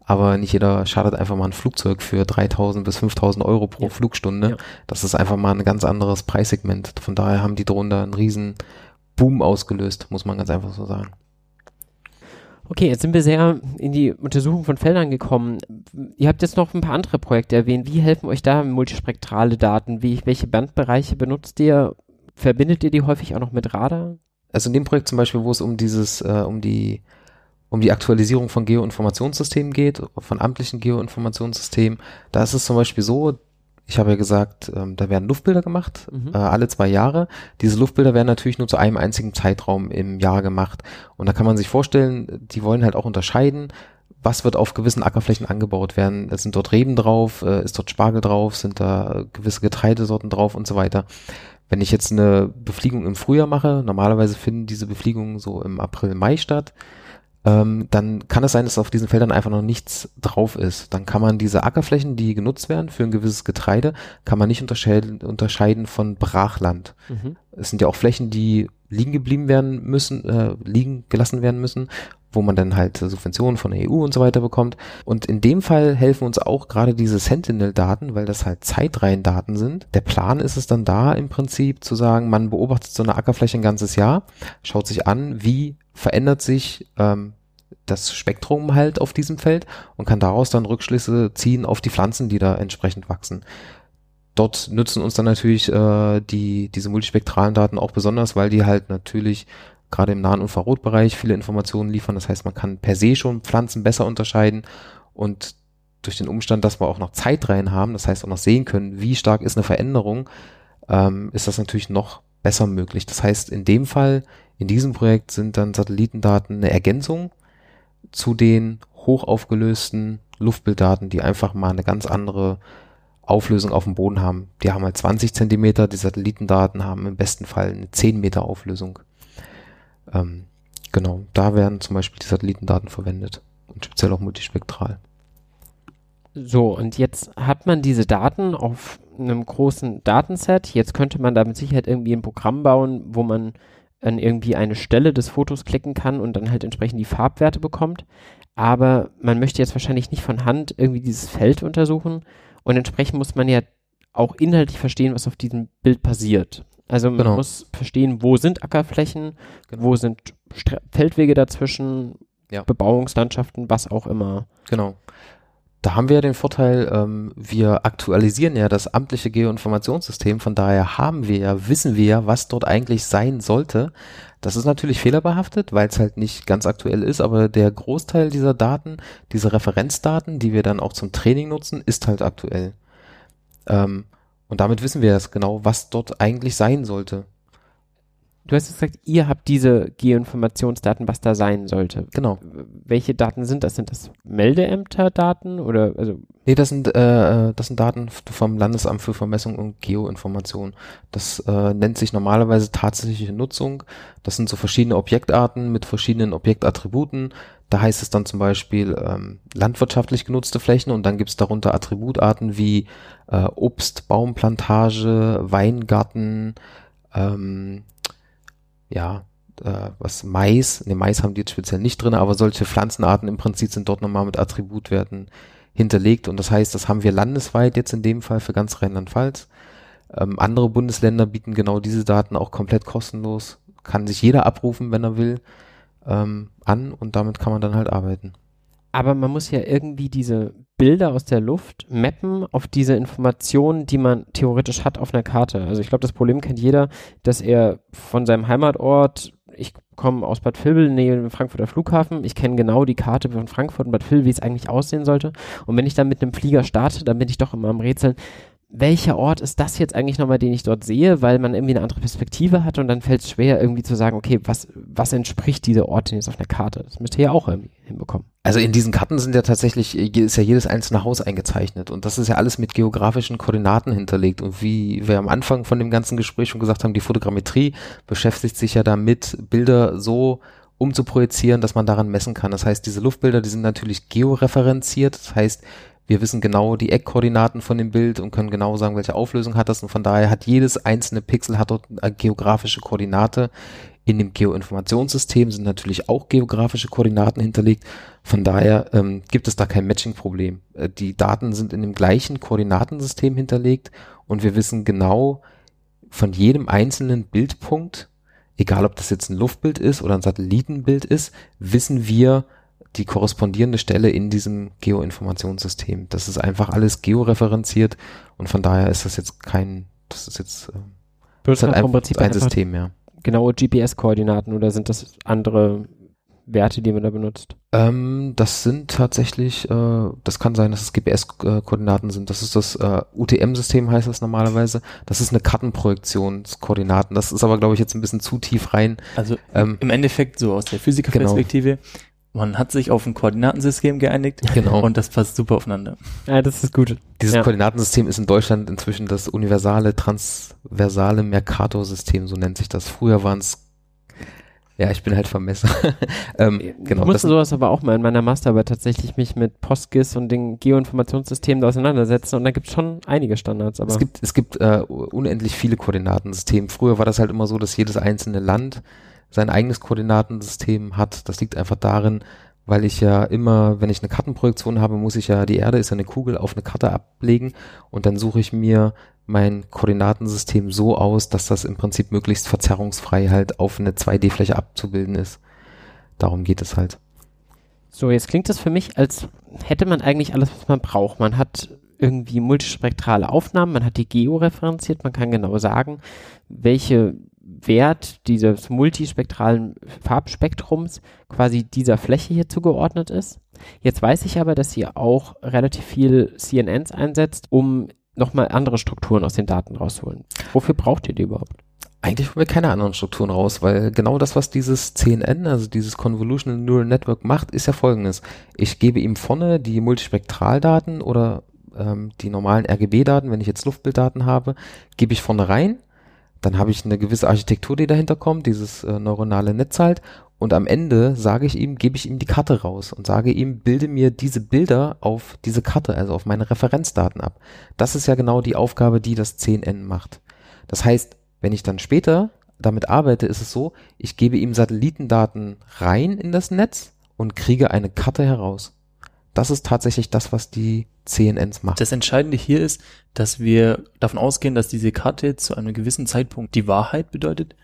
Aber nicht jeder startet einfach mal ein Flugzeug für 3000 bis 5000 Euro pro ja. Flugstunde. Ja. Das ist einfach mal ein ganz anderes Preissegment. Von daher haben die Drohnen da einen riesen Boom ausgelöst, muss man ganz einfach so sagen. Okay, jetzt sind wir sehr in die Untersuchung von Feldern gekommen. Ihr habt jetzt noch ein paar andere Projekte erwähnt. Wie helfen euch da multispektrale Daten? Wie, welche Bandbereiche benutzt ihr? Verbindet ihr die häufig auch noch mit Radar? Also in dem Projekt zum Beispiel, wo es um dieses, äh, um die um die Aktualisierung von Geoinformationssystemen geht, von amtlichen Geoinformationssystemen, da ist es zum Beispiel so, Ich habe ja gesagt, ähm, da werden Luftbilder gemacht, Mhm. äh, alle zwei Jahre. Diese Luftbilder werden natürlich nur zu einem einzigen Zeitraum im Jahr gemacht. Und da kann man sich vorstellen, die wollen halt auch unterscheiden, was wird auf gewissen Ackerflächen angebaut werden. Sind dort Reben drauf, äh, ist dort Spargel drauf, sind da gewisse Getreidesorten drauf und so weiter. Wenn ich jetzt eine Befliegung im Frühjahr mache, normalerweise finden diese Befliegungen so im April, Mai statt, ähm, dann kann es sein, dass auf diesen Feldern einfach noch nichts drauf ist. Dann kann man diese Ackerflächen, die genutzt werden für ein gewisses Getreide, kann man nicht unterscheiden, unterscheiden von Brachland. Mhm. Es sind ja auch Flächen, die liegen geblieben werden müssen, äh, liegen gelassen werden müssen, wo man dann halt Subventionen von der EU und so weiter bekommt. Und in dem Fall helfen uns auch gerade diese Sentinel-Daten, weil das halt Zeitreihendaten sind. Der Plan ist es dann da im Prinzip zu sagen, man beobachtet so eine Ackerfläche ein ganzes Jahr, schaut sich an, wie verändert sich ähm, das Spektrum halt auf diesem Feld und kann daraus dann Rückschlüsse ziehen auf die Pflanzen, die da entsprechend wachsen. Dort nützen uns dann natürlich äh, die, diese multispektralen Daten auch besonders, weil die halt natürlich gerade im nahen Infrarotbereich viele Informationen liefern. Das heißt, man kann per se schon Pflanzen besser unterscheiden und durch den Umstand, dass wir auch noch Zeitreihen haben, das heißt auch noch sehen können, wie stark ist eine Veränderung, ähm, ist das natürlich noch besser möglich. Das heißt, in dem Fall, in diesem Projekt sind dann Satellitendaten eine Ergänzung zu den hochaufgelösten Luftbilddaten, die einfach mal eine ganz andere Auflösung auf dem Boden haben. Die haben halt 20 Zentimeter, die Satellitendaten haben im besten Fall eine 10 Meter Auflösung. Ähm, genau, da werden zum Beispiel die Satellitendaten verwendet und speziell auch multispektral. So, und jetzt hat man diese Daten auf einem großen Datenset. Jetzt könnte man da mit Sicherheit irgendwie ein Programm bauen, wo man an irgendwie eine Stelle des Fotos klicken kann und dann halt entsprechend die Farbwerte bekommt. Aber man möchte jetzt wahrscheinlich nicht von Hand irgendwie dieses Feld untersuchen und entsprechend muss man ja auch inhaltlich verstehen, was auf diesem Bild passiert. Also man Genau. muss verstehen, wo sind Ackerflächen, Genau. wo sind Stre Feldwege dazwischen, Ja. Bebauungslandschaften, was auch immer. Genau. Da haben wir ja den Vorteil, ähm, wir aktualisieren ja das amtliche Geoinformationssystem, von daher haben wir ja, wissen wir ja, was dort eigentlich sein sollte. Das ist natürlich fehlerbehaftet, weil es halt nicht ganz aktuell ist, aber der Großteil dieser Daten, diese Referenzdaten, die wir dann auch zum Training nutzen, ist halt aktuell. Ähm, und damit wissen wir jetzt genau, was dort eigentlich sein sollte. Du hast gesagt, ihr habt diese Geoinformationsdaten, was da sein sollte. Genau. Welche Daten sind das? Sind das Meldeämter-Daten oder also Nee, das sind, äh, das sind Daten vom Landesamt für Vermessung und Geoinformation. Das äh, nennt sich normalerweise tatsächliche Nutzung. Das sind so verschiedene Objektarten mit verschiedenen Objektattributen. Da heißt es dann zum Beispiel ähm, landwirtschaftlich genutzte Flächen und dann gibt es darunter Attributarten wie äh, Obst, Baumplantage, Weingarten, ähm, ja, äh, was Mais, ne Mais haben die jetzt speziell nicht drin, aber solche Pflanzenarten im Prinzip sind dort nochmal mit Attributwerten hinterlegt und das heißt, das haben wir landesweit jetzt in dem Fall für ganz Rheinland-Pfalz. Ähm, andere Bundesländer bieten genau diese Daten auch komplett kostenlos, kann sich jeder abrufen, wenn er will, ähm, an und damit kann man dann halt arbeiten. Aber man muss ja irgendwie diese Bilder aus der Luft mappen auf diese Informationen, die man theoretisch hat auf einer Karte. Also ich glaube, das Problem kennt jeder, dass er von seinem Heimatort, ich komme aus Bad Vilbel, nähe dem Frankfurter Flughafen, ich kenne genau die Karte von Frankfurt und Bad Vilbel, wie es eigentlich aussehen sollte. Und wenn ich dann mit einem Flieger starte, dann bin ich doch immer am Rätseln, welcher Ort ist das jetzt eigentlich nochmal, den ich dort sehe, weil man irgendwie eine andere Perspektive hat und dann fällt es schwer, irgendwie zu sagen, okay, was, was entspricht dieser Ort denn jetzt auf einer Karte? Das müsst ihr ja auch irgendwie hinbekommen. Also in diesen Karten sind ja tatsächlich, ist ja jedes einzelne Haus eingezeichnet und das ist ja alles mit geografischen Koordinaten hinterlegt und wie wir am Anfang von dem ganzen Gespräch schon gesagt haben, die Fotogrammetrie beschäftigt sich ja damit, Bilder so umzuprojizieren, dass man daran messen kann. Das heißt, diese Luftbilder, die sind natürlich georeferenziert, das heißt, wir wissen genau die Eckkoordinaten von dem Bild und können genau sagen, welche Auflösung hat das und von daher hat jedes einzelne Pixel hat dort eine geografische Koordinate. In dem Geoinformationssystem sind natürlich auch geografische Koordinaten hinterlegt. Von daher ähm, gibt es da kein Matching-Problem. Äh, die Daten sind in dem gleichen Koordinatensystem hinterlegt und wir wissen genau von jedem einzelnen Bildpunkt, egal ob das jetzt ein Luftbild ist oder ein Satellitenbild ist, wissen wir die korrespondierende Stelle in diesem Geoinformationssystem. Das ist einfach alles georeferenziert und von daher ist das jetzt kein, das ist jetzt äh, Das ist halt einfach Prinzip ein System, ja. genaue GPS-Koordinaten oder sind das andere Werte, die man da benutzt? Ähm, das sind tatsächlich, äh, das kann sein, dass es GPS-Koordinaten sind. Das ist das äh, UTM-System, heißt das normalerweise. Das ist eine Kartenprojektionskoordinaten. Das ist aber, glaube ich, jetzt ein bisschen zu tief rein. Also ähm, im Endeffekt so aus der Physikerperspektive. Genau. Man hat sich auf ein Koordinatensystem geeinigt genau. und das passt super aufeinander. Ja, das ist gut. Dieses ja. Koordinatensystem ist in Deutschland inzwischen das universale, transversale Mercator-System, so nennt sich das. Früher waren es ja, ich bin halt vermessen. *laughs* ähm, genau, ich musste sowas aber auch mal in meiner Masterarbeit tatsächlich mich mit PostGIS und den Geoinformationssystemen auseinandersetzen und da gibt es schon einige Standards. Aber es gibt, es gibt äh, unendlich viele Koordinatensysteme. Früher war das halt immer so, dass jedes einzelne Land sein eigenes Koordinatensystem hat. Das liegt einfach darin, weil ich ja immer, wenn ich eine Kartenprojektion habe, muss ich ja, die Erde ist eine Kugel auf eine Karte ablegen und dann suche ich mir mein Koordinatensystem so aus, dass das im Prinzip möglichst verzerrungsfrei halt auf eine 2D-Fläche abzubilden ist. Darum geht es halt. So, jetzt klingt das für mich, als hätte man eigentlich alles, was man braucht. Man hat irgendwie multispektrale Aufnahmen, man hat die georeferenziert, man kann genau sagen, welche Wert dieses multispektralen Farbspektrums quasi dieser Fläche hier zugeordnet ist. Jetzt weiß ich aber, dass ihr auch relativ viel CNNs einsetzt, um nochmal andere Strukturen aus den Daten rausholen. Wofür braucht ihr die überhaupt? Eigentlich holen wir keine anderen Strukturen raus, weil genau das, was dieses CNN, also dieses Convolutional Neural Network macht, ist ja folgendes. Ich gebe ihm vorne die Multispektraldaten oder ähm, die normalen RGB-Daten, wenn ich jetzt Luftbilddaten habe, gebe ich vorne rein. Dann habe ich eine gewisse Architektur, die dahinter kommt, dieses äh, neuronale Netz halt. Und am Ende sage ich ihm, gebe ich ihm die Karte raus und sage ihm, bilde mir diese Bilder auf diese Karte, also auf meine Referenzdaten ab. Das ist ja genau die Aufgabe, die das 10N macht. Das heißt, wenn ich dann später damit arbeite, ist es so, ich gebe ihm Satellitendaten rein in das Netz und kriege eine Karte heraus. Das ist tatsächlich das, was die CNNs macht. Das Entscheidende hier ist, dass wir davon ausgehen, dass diese Karte zu einem gewissen Zeitpunkt die Wahrheit bedeutet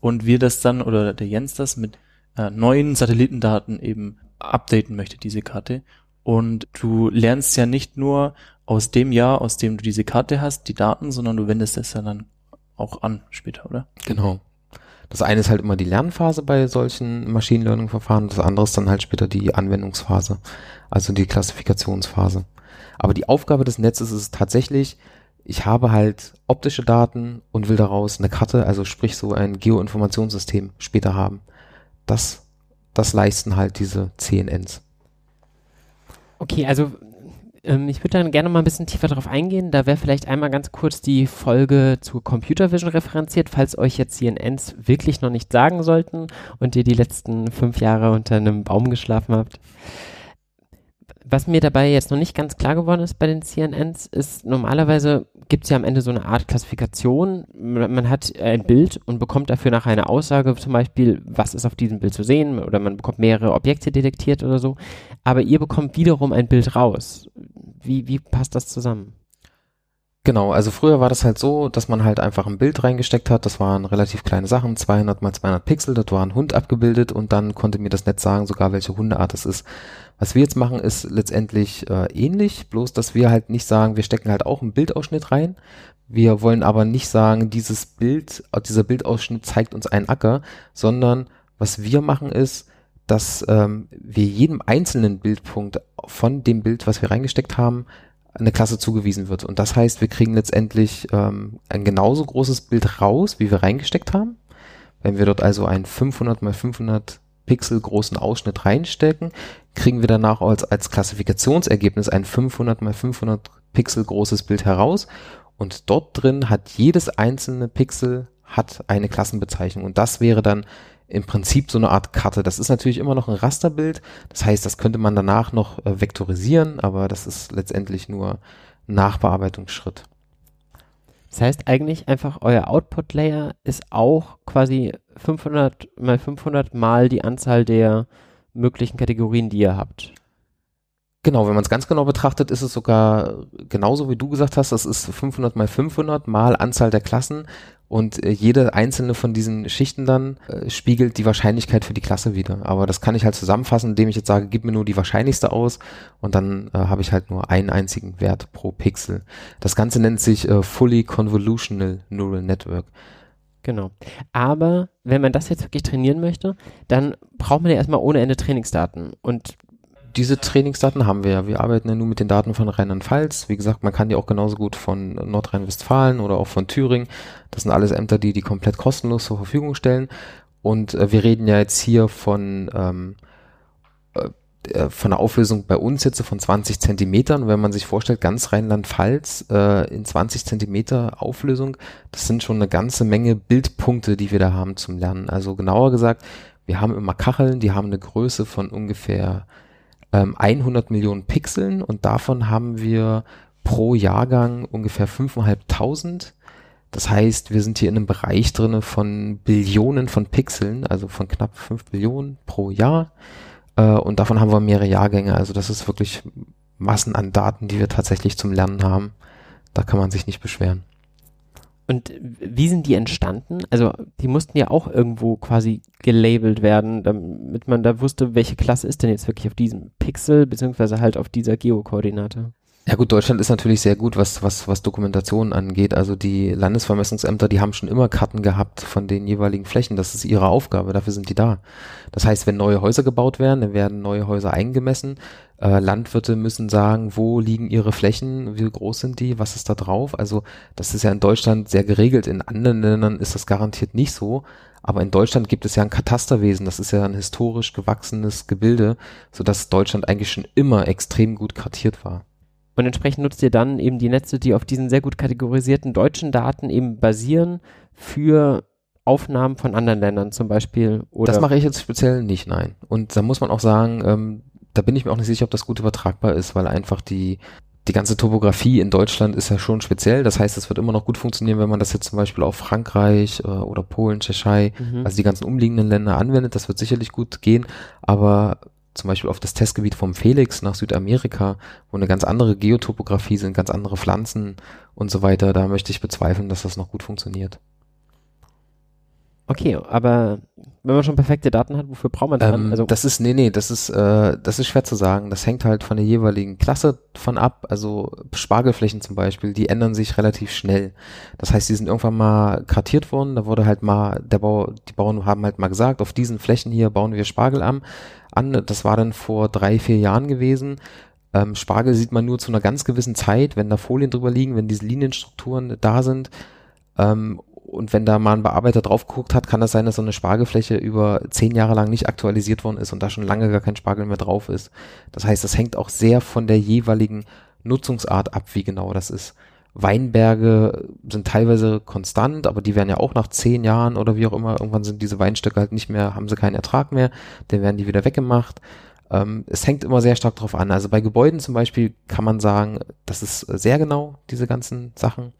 und wir das dann oder der Jens das mit äh, neuen Satellitendaten eben updaten möchte, diese Karte. Und du lernst ja nicht nur aus dem Jahr, aus dem du diese Karte hast, die Daten, sondern du wendest es ja dann auch an später, oder? Genau. Das eine ist halt immer die Lernphase bei solchen Machine Learning Verfahren, das andere ist dann halt später die Anwendungsphase, also die Klassifikationsphase. Aber die Aufgabe des Netzes ist tatsächlich, ich habe halt optische Daten und will daraus eine Karte, also sprich so ein Geoinformationssystem später haben das, das leisten halt diese CNNs. Okay, also ähm, ich würde dann gerne mal ein bisschen tiefer darauf eingehen. Da wäre vielleicht einmal ganz kurz die Folge zu Computer Vision referenziert, falls euch jetzt CNNs wirklich noch nicht sagen sollten und ihr die letzten fünf Jahre unter einem Baum geschlafen habt. Was mir dabei jetzt noch nicht ganz klar geworden ist bei den CNNs, ist normalerweise gibt es ja am Ende so eine Art Klassifikation. Man hat ein Bild und bekommt dafür nachher eine Aussage, zum Beispiel, was ist auf diesem Bild zu sehen, oder man bekommt mehrere Objekte detektiert oder so. Aber ihr bekommt wiederum ein Bild raus. Wie, wie passt das zusammen? Genau, also früher war das halt so, dass man halt einfach ein Bild reingesteckt hat, das waren relativ kleine Sachen, 200 mal 200 Pixel, dort war ein Hund abgebildet und dann konnte mir das Netz sagen, sogar welche Hundeart es ist. Was wir jetzt machen, ist letztendlich äh, ähnlich, bloß dass wir halt nicht sagen, wir stecken halt auch einen Bildausschnitt rein, wir wollen aber nicht sagen, dieses Bild, dieser Bildausschnitt zeigt uns einen Acker, sondern was wir machen ist, dass ähm, wir jedem einzelnen Bildpunkt von dem Bild, was wir reingesteckt haben, eine Klasse zugewiesen wird. Und das heißt, wir kriegen letztendlich ähm, ein genauso großes Bild raus, wie wir reingesteckt haben. Wenn wir dort also einen 500 mal 500 Pixel großen Ausschnitt reinstecken, kriegen wir danach als, als Klassifikationsergebnis ein 500 mal 500 Pixel großes Bild heraus. Und dort drin hat jedes einzelne Pixel hat eine Klassenbezeichnung. Und das wäre dann im Prinzip so eine Art Karte. Das ist natürlich immer noch ein Rasterbild. Das heißt, das könnte man danach noch äh, vektorisieren, aber das ist letztendlich nur Nachbearbeitungsschritt. Das heißt eigentlich einfach, euer Output-Layer ist auch quasi 500 mal 500 mal die Anzahl der möglichen Kategorien, die ihr habt. Genau, wenn man es ganz genau betrachtet, ist es sogar genauso wie du gesagt hast, das ist 500 mal 500 mal Anzahl der Klassen und äh, jede einzelne von diesen Schichten dann äh, spiegelt die Wahrscheinlichkeit für die Klasse wieder. Aber das kann ich halt zusammenfassen, indem ich jetzt sage, gib mir nur die wahrscheinlichste aus und dann äh, habe ich halt nur einen einzigen Wert pro Pixel. Das Ganze nennt sich äh, Fully Convolutional Neural Network. Genau. Aber wenn man das jetzt wirklich trainieren möchte, dann braucht man ja erstmal ohne Ende Trainingsdaten. Und diese Trainingsdaten haben wir ja. Wir arbeiten ja nur mit den Daten von Rheinland-Pfalz. Wie gesagt, man kann die auch genauso gut von Nordrhein-Westfalen oder auch von Thüringen. Das sind alles Ämter, die die komplett kostenlos zur Verfügung stellen. Und äh, wir reden ja jetzt hier von ähm, äh, äh von einer Auflösung bei uns jetzt von 20 Zentimetern. Wenn man sich vorstellt, ganz Rheinland-Pfalz äh, in 20 Zentimeter Auflösung, das sind schon eine ganze Menge Bildpunkte, die wir da haben zum Lernen. Also genauer gesagt, wir haben immer Kacheln, die haben eine Größe von ungefähr ähm, 100 Millionen Pixeln und davon haben wir pro Jahrgang ungefähr 5.500. Das heißt, wir sind hier in einem Bereich drinne von Billionen von Pixeln, also von knapp 5 Billionen pro Jahr. Äh, und davon haben wir mehrere Jahrgänge. Also das ist wirklich Massen an Daten, die wir tatsächlich zum Lernen haben. Da kann man sich nicht beschweren. Und wie sind die entstanden? Also die mussten ja auch irgendwo quasi gelabelt werden, damit man da wusste, welche Klasse ist denn jetzt wirklich auf diesem Pixel, beziehungsweise halt auf dieser Geokoordinate. Ja gut, Deutschland ist natürlich sehr gut, was, was, was Dokumentation angeht. Also die Landesvermessungsämter, die haben schon immer Karten gehabt von den jeweiligen Flächen. Das ist ihre Aufgabe, dafür sind die da. Das heißt, wenn neue Häuser gebaut werden, dann werden neue Häuser eingemessen. Äh, Landwirte müssen sagen, wo liegen ihre Flächen, wie groß sind die, was ist da drauf. Also das ist ja in Deutschland sehr geregelt. In anderen Ländern ist das garantiert nicht so. Aber in Deutschland gibt es ja ein Katasterwesen, das ist ja ein historisch gewachsenes Gebilde, sodass Deutschland eigentlich schon immer extrem gut kartiert war. Und entsprechend nutzt ihr dann eben die Netze, die auf diesen sehr gut kategorisierten deutschen Daten eben basieren für Aufnahmen von anderen Ländern zum Beispiel. Oder das mache ich jetzt speziell nicht, nein. Und da muss man auch sagen, ähm, da bin ich mir auch nicht sicher, ob das gut übertragbar ist, weil einfach die, die ganze Topografie in Deutschland ist ja schon speziell. Das heißt, es wird immer noch gut funktionieren, wenn man das jetzt zum Beispiel auf Frankreich äh, oder Polen, Tschechei, mhm. also die ganzen umliegenden Länder anwendet. Das wird sicherlich gut gehen. Aber zum Beispiel auf das Testgebiet vom Felix nach Südamerika, wo eine ganz andere Geotopografie sind, ganz andere Pflanzen und so weiter, da möchte ich bezweifeln, dass das noch gut funktioniert. Okay, aber wenn man schon perfekte Daten hat, wofür braucht man dann? Ähm, also das ist, nee, nee, das ist, äh, das ist schwer zu sagen. Das hängt halt von der jeweiligen Klasse von ab. Also Spargelflächen zum Beispiel, die ändern sich relativ schnell. Das heißt, die sind irgendwann mal kartiert worden. Da wurde halt mal, der Bau, die Bauern haben halt mal gesagt, auf diesen Flächen hier bauen wir Spargel an. an. Das war dann vor drei, vier Jahren gewesen. Ähm, Spargel sieht man nur zu einer ganz gewissen Zeit, wenn da Folien drüber liegen, wenn diese Linienstrukturen da sind. Ähm, und wenn da mal ein Bearbeiter drauf geguckt hat, kann das sein, dass so eine Spargelfläche über zehn Jahre lang nicht aktualisiert worden ist und da schon lange gar kein Spargel mehr drauf ist. Das heißt, das hängt auch sehr von der jeweiligen Nutzungsart ab, wie genau das ist. Weinberge sind teilweise konstant, aber die werden ja auch nach zehn Jahren oder wie auch immer, irgendwann sind diese Weinstöcke halt nicht mehr, haben sie keinen Ertrag mehr, dann werden die wieder weggemacht. Ähm, es hängt immer sehr stark drauf an. Also bei Gebäuden zum Beispiel kann man sagen, das ist sehr genau, diese ganzen Sachen.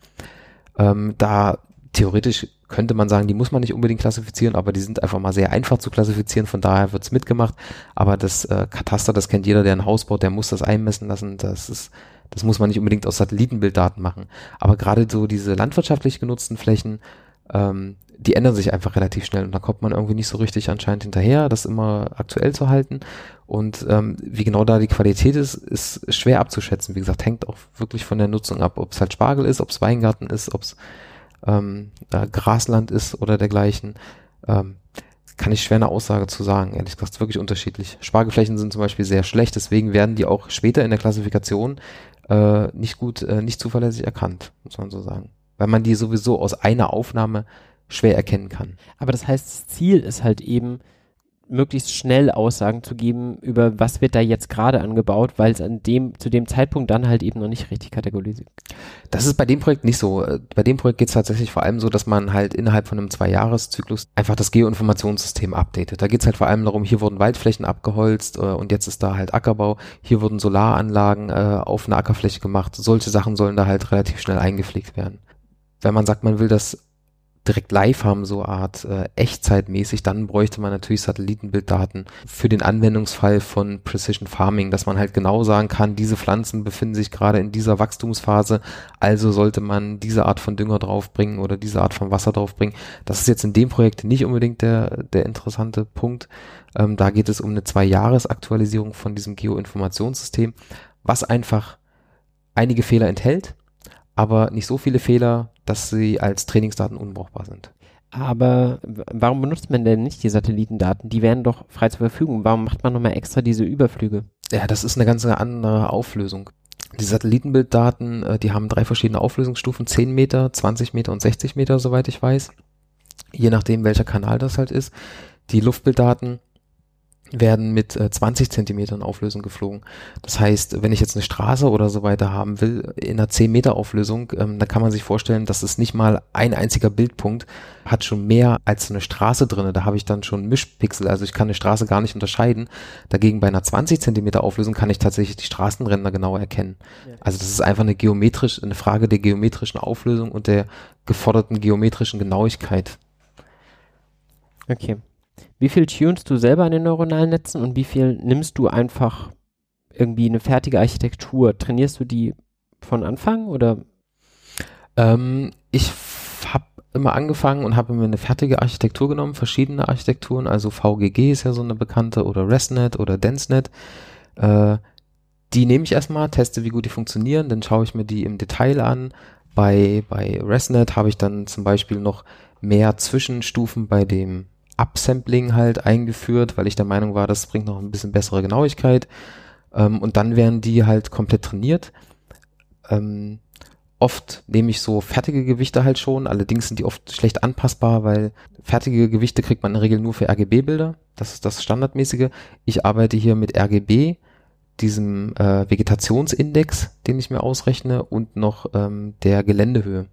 Ähm, da theoretisch könnte man sagen, die muss man nicht unbedingt klassifizieren, aber die sind einfach mal sehr einfach zu klassifizieren, von daher wird's mitgemacht. Aber das äh, Kataster, das kennt jeder, der ein Haus baut, der muss das einmessen lassen. Das ist, das muss man nicht unbedingt aus Satellitenbilddaten machen. Aber gerade so diese landwirtschaftlich genutzten Flächen, ähm, die ändern sich einfach relativ schnell und da kommt man irgendwie nicht so richtig anscheinend hinterher, das immer aktuell zu halten. Und ähm, wie genau da die Qualität ist, ist schwer abzuschätzen. Wie gesagt, hängt auch wirklich von der Nutzung ab, ob es halt Spargel ist, ob es Weingarten ist, ob es ähm, äh, Grasland ist oder dergleichen, ähm, kann ich schwer eine Aussage zu sagen. Ehrlich gesagt, wirklich unterschiedlich. Spargelflächen sind zum Beispiel sehr schlecht, deswegen werden die auch später in der Klassifikation äh, nicht gut, äh, nicht zuverlässig erkannt, muss man so sagen. Weil man die sowieso aus einer Aufnahme schwer erkennen kann. Aber das heißt, das Ziel ist halt eben, möglichst schnell Aussagen zu geben über was wird da jetzt gerade angebaut, weil es an dem zu dem Zeitpunkt dann halt eben noch nicht richtig kategorisiert. Das ist bei dem Projekt nicht so. Bei dem Projekt geht es tatsächlich vor allem so, dass man halt innerhalb von einem Zwei-Jahres-Zyklus einfach das Geoinformationssystem updatet. Da geht es halt vor allem darum, hier wurden Waldflächen abgeholzt äh, und jetzt ist da halt Ackerbau, hier wurden Solaranlagen äh, auf eine Ackerfläche gemacht. Solche Sachen sollen da halt relativ schnell eingepflegt werden. Wenn man sagt, man will das direkt live haben, so Art äh, Echtzeitmäßig, dann bräuchte man natürlich Satellitenbilddaten für den Anwendungsfall von Precision Farming, dass man halt genau sagen kann, diese Pflanzen befinden sich gerade in dieser Wachstumsphase, also sollte man diese Art von Dünger draufbringen oder diese Art von Wasser draufbringen. Das ist jetzt in dem Projekt nicht unbedingt der, der interessante Punkt. Ähm, da geht es um eine Zwei-Jahres-Aktualisierung von diesem Geoinformationssystem, was einfach einige Fehler enthält, aber nicht so viele Fehler, dass sie als Trainingsdaten unbrauchbar sind. Aber warum benutzt man denn nicht die Satellitendaten? Die wären doch frei zur Verfügung. Warum macht man nochmal extra diese Überflüge? Ja, das ist eine ganz andere Auflösung. Die Satellitenbilddaten, äh, die haben drei verschiedene Auflösungsstufen, 10 Meter, 20 Meter und 60 Meter, soweit ich weiß. Je nachdem, welcher Kanal das halt ist. Die Luftbilddaten werden mit äh, 20 Zentimetern Auflösung geflogen. Das heißt, wenn ich jetzt eine Straße oder so weiter haben will, in einer 10 Meter Auflösung, ähm, dann kann man sich vorstellen, dass es nicht mal ein einziger Bildpunkt hat schon mehr als eine Straße drinne. Da habe ich dann schon Mischpixel, also ich kann eine Straße gar nicht unterscheiden. Dagegen bei einer 20 Zentimeter Auflösung kann ich tatsächlich die Straßenränder genauer erkennen. Ja. Also das ist einfach eine geometrisch, eine Frage der geometrischen Auflösung und der geforderten geometrischen Genauigkeit. Okay. Wie viel tunst du selber an den neuronalen Netzen und wie viel nimmst du einfach irgendwie eine fertige Architektur? Trainierst du die von Anfang oder? Ähm, ich habe immer angefangen und habe mir eine fertige Architektur genommen, verschiedene Architekturen, also VGG ist ja so eine bekannte oder ResNet oder DenseNet. Äh, die nehme ich erstmal, teste, wie gut die funktionieren, dann schaue ich mir die im Detail an. Bei, bei ResNet habe ich dann zum Beispiel noch mehr Zwischenstufen bei dem Upsampling halt eingeführt, weil ich der Meinung war, das bringt noch ein bisschen bessere Genauigkeit. Ähm, und dann werden die halt komplett trainiert. Ähm, oft nehme ich so fertige Gewichte halt schon, allerdings sind die oft schlecht anpassbar, weil fertige Gewichte kriegt man in der Regel nur für RGB-Bilder. Das ist das Standardmäßige. Ich arbeite hier mit RGB, diesem äh, Vegetationsindex, den ich mir ausrechne, und noch ähm, der Geländehöhe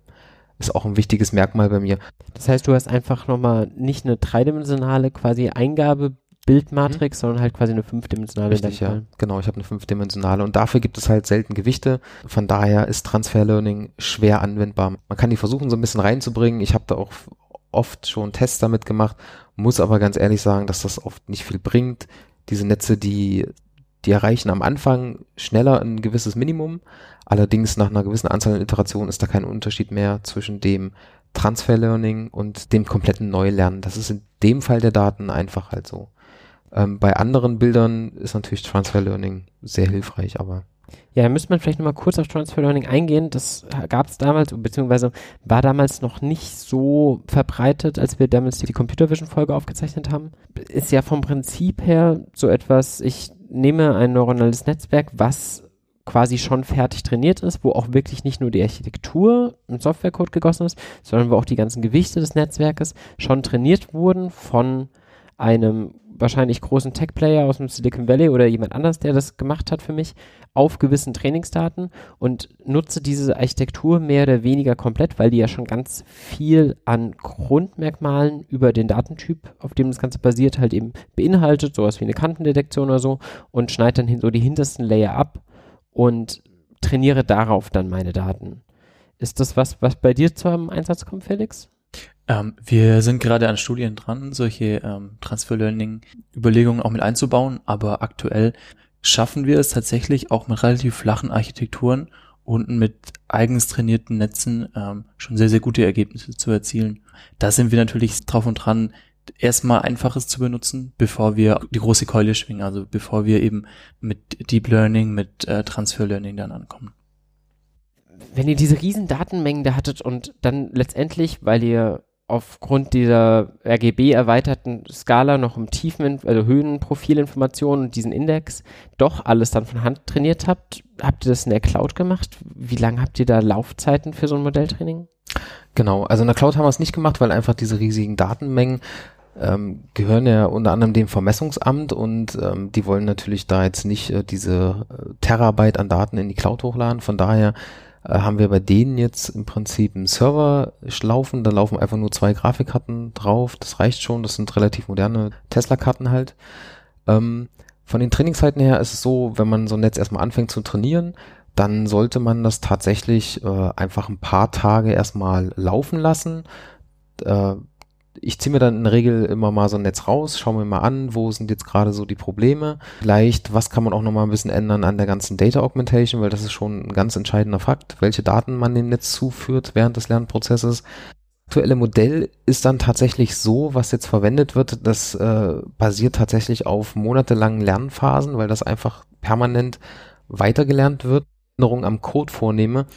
ist auch ein wichtiges Merkmal bei mir. Das heißt, du hast einfach nochmal nicht eine dreidimensionale quasi Eingabe Bildmatrix, mhm. sondern halt quasi eine fünfdimensionale. Richtig, ja. Genau, ich habe eine fünfdimensionale und dafür gibt es halt selten Gewichte. Von daher ist Transfer Learning schwer anwendbar. Man kann die versuchen, so ein bisschen reinzubringen. Ich habe da auch oft schon Tests damit gemacht, muss aber ganz ehrlich sagen, dass das oft nicht viel bringt. Diese Netze, die die erreichen am Anfang schneller ein gewisses Minimum. Allerdings nach einer gewissen Anzahl an Iterationen ist da kein Unterschied mehr zwischen dem Transfer Learning und dem kompletten Neulernen. Das ist in dem Fall der Daten einfach halt so. Ähm, bei anderen Bildern ist natürlich Transfer Learning sehr hilfreich, aber ja, da müsste man vielleicht nochmal kurz auf Transfer Learning eingehen. Das gab es damals, beziehungsweise war damals noch nicht so verbreitet, als wir damals die Computer Vision Folge aufgezeichnet haben. Ist ja vom Prinzip her so etwas, ich nehme ein neuronales Netzwerk, was quasi schon fertig trainiert ist, wo auch wirklich nicht nur die Architektur im Softwarecode gegossen ist, sondern wo auch die ganzen Gewichte des Netzwerkes schon trainiert wurden von einem wahrscheinlich großen Tech-Player aus dem Silicon Valley oder jemand anders, der das gemacht hat für mich, auf gewissen Trainingsdaten und nutze diese Architektur mehr oder weniger komplett, weil die ja schon ganz viel an Grundmerkmalen über den Datentyp, auf dem das Ganze basiert, halt eben beinhaltet, sowas wie eine Kantendetektion oder so und schneide dann so die hintersten Layer ab und trainiere darauf dann meine Daten. Ist das was, was bei dir zum Einsatz kommt, Felix? Ähm, wir sind gerade an Studien dran, solche ähm, Transfer Learning Überlegungen auch mit einzubauen, aber aktuell schaffen wir es tatsächlich auch mit relativ flachen Architekturen und mit eigens trainierten Netzen ähm, schon sehr, sehr gute Ergebnisse zu erzielen. Da sind wir natürlich drauf und dran, erstmal einfaches zu benutzen, bevor wir die große Keule schwingen, also bevor wir eben mit Deep Learning, mit äh, Transfer Learning dann ankommen. Wenn ihr diese riesen Datenmengen da hattet und dann letztendlich, weil ihr aufgrund dieser RGB erweiterten Skala noch im Tiefen, also Höhenprofilinformationen und diesen Index doch alles dann von Hand trainiert habt, habt ihr das in der Cloud gemacht? Wie lange habt ihr da Laufzeiten für so ein Modelltraining? Genau, also in der Cloud haben wir es nicht gemacht, weil einfach diese riesigen Datenmengen ähm, gehören ja unter anderem dem Vermessungsamt und ähm, die wollen natürlich da jetzt nicht äh, diese äh, Terabyte an Daten in die Cloud hochladen. Von daher äh, haben wir bei denen jetzt im Prinzip einen Server laufen. Da laufen einfach nur zwei Grafikkarten drauf. Das reicht schon. Das sind relativ moderne Tesla-Karten halt. Ähm, von den Trainingszeiten her ist es so, wenn man so ein Netz erstmal anfängt zu trainieren, dann sollte man das tatsächlich äh, einfach ein paar Tage erstmal laufen lassen. Äh, ich ziehe mir dann in der Regel immer mal so ein Netz raus, schaue mir mal an, wo sind jetzt gerade so die Probleme. Vielleicht, was kann man auch noch mal ein bisschen ändern an der ganzen Data Augmentation, weil das ist schon ein ganz entscheidender Fakt, welche Daten man dem Netz zuführt während des Lernprozesses. Das aktuelle Modell ist dann tatsächlich so, was jetzt verwendet wird, das äh, basiert tatsächlich auf monatelangen Lernphasen, weil das einfach permanent weitergelernt wird. Änderungen am Code vornehme,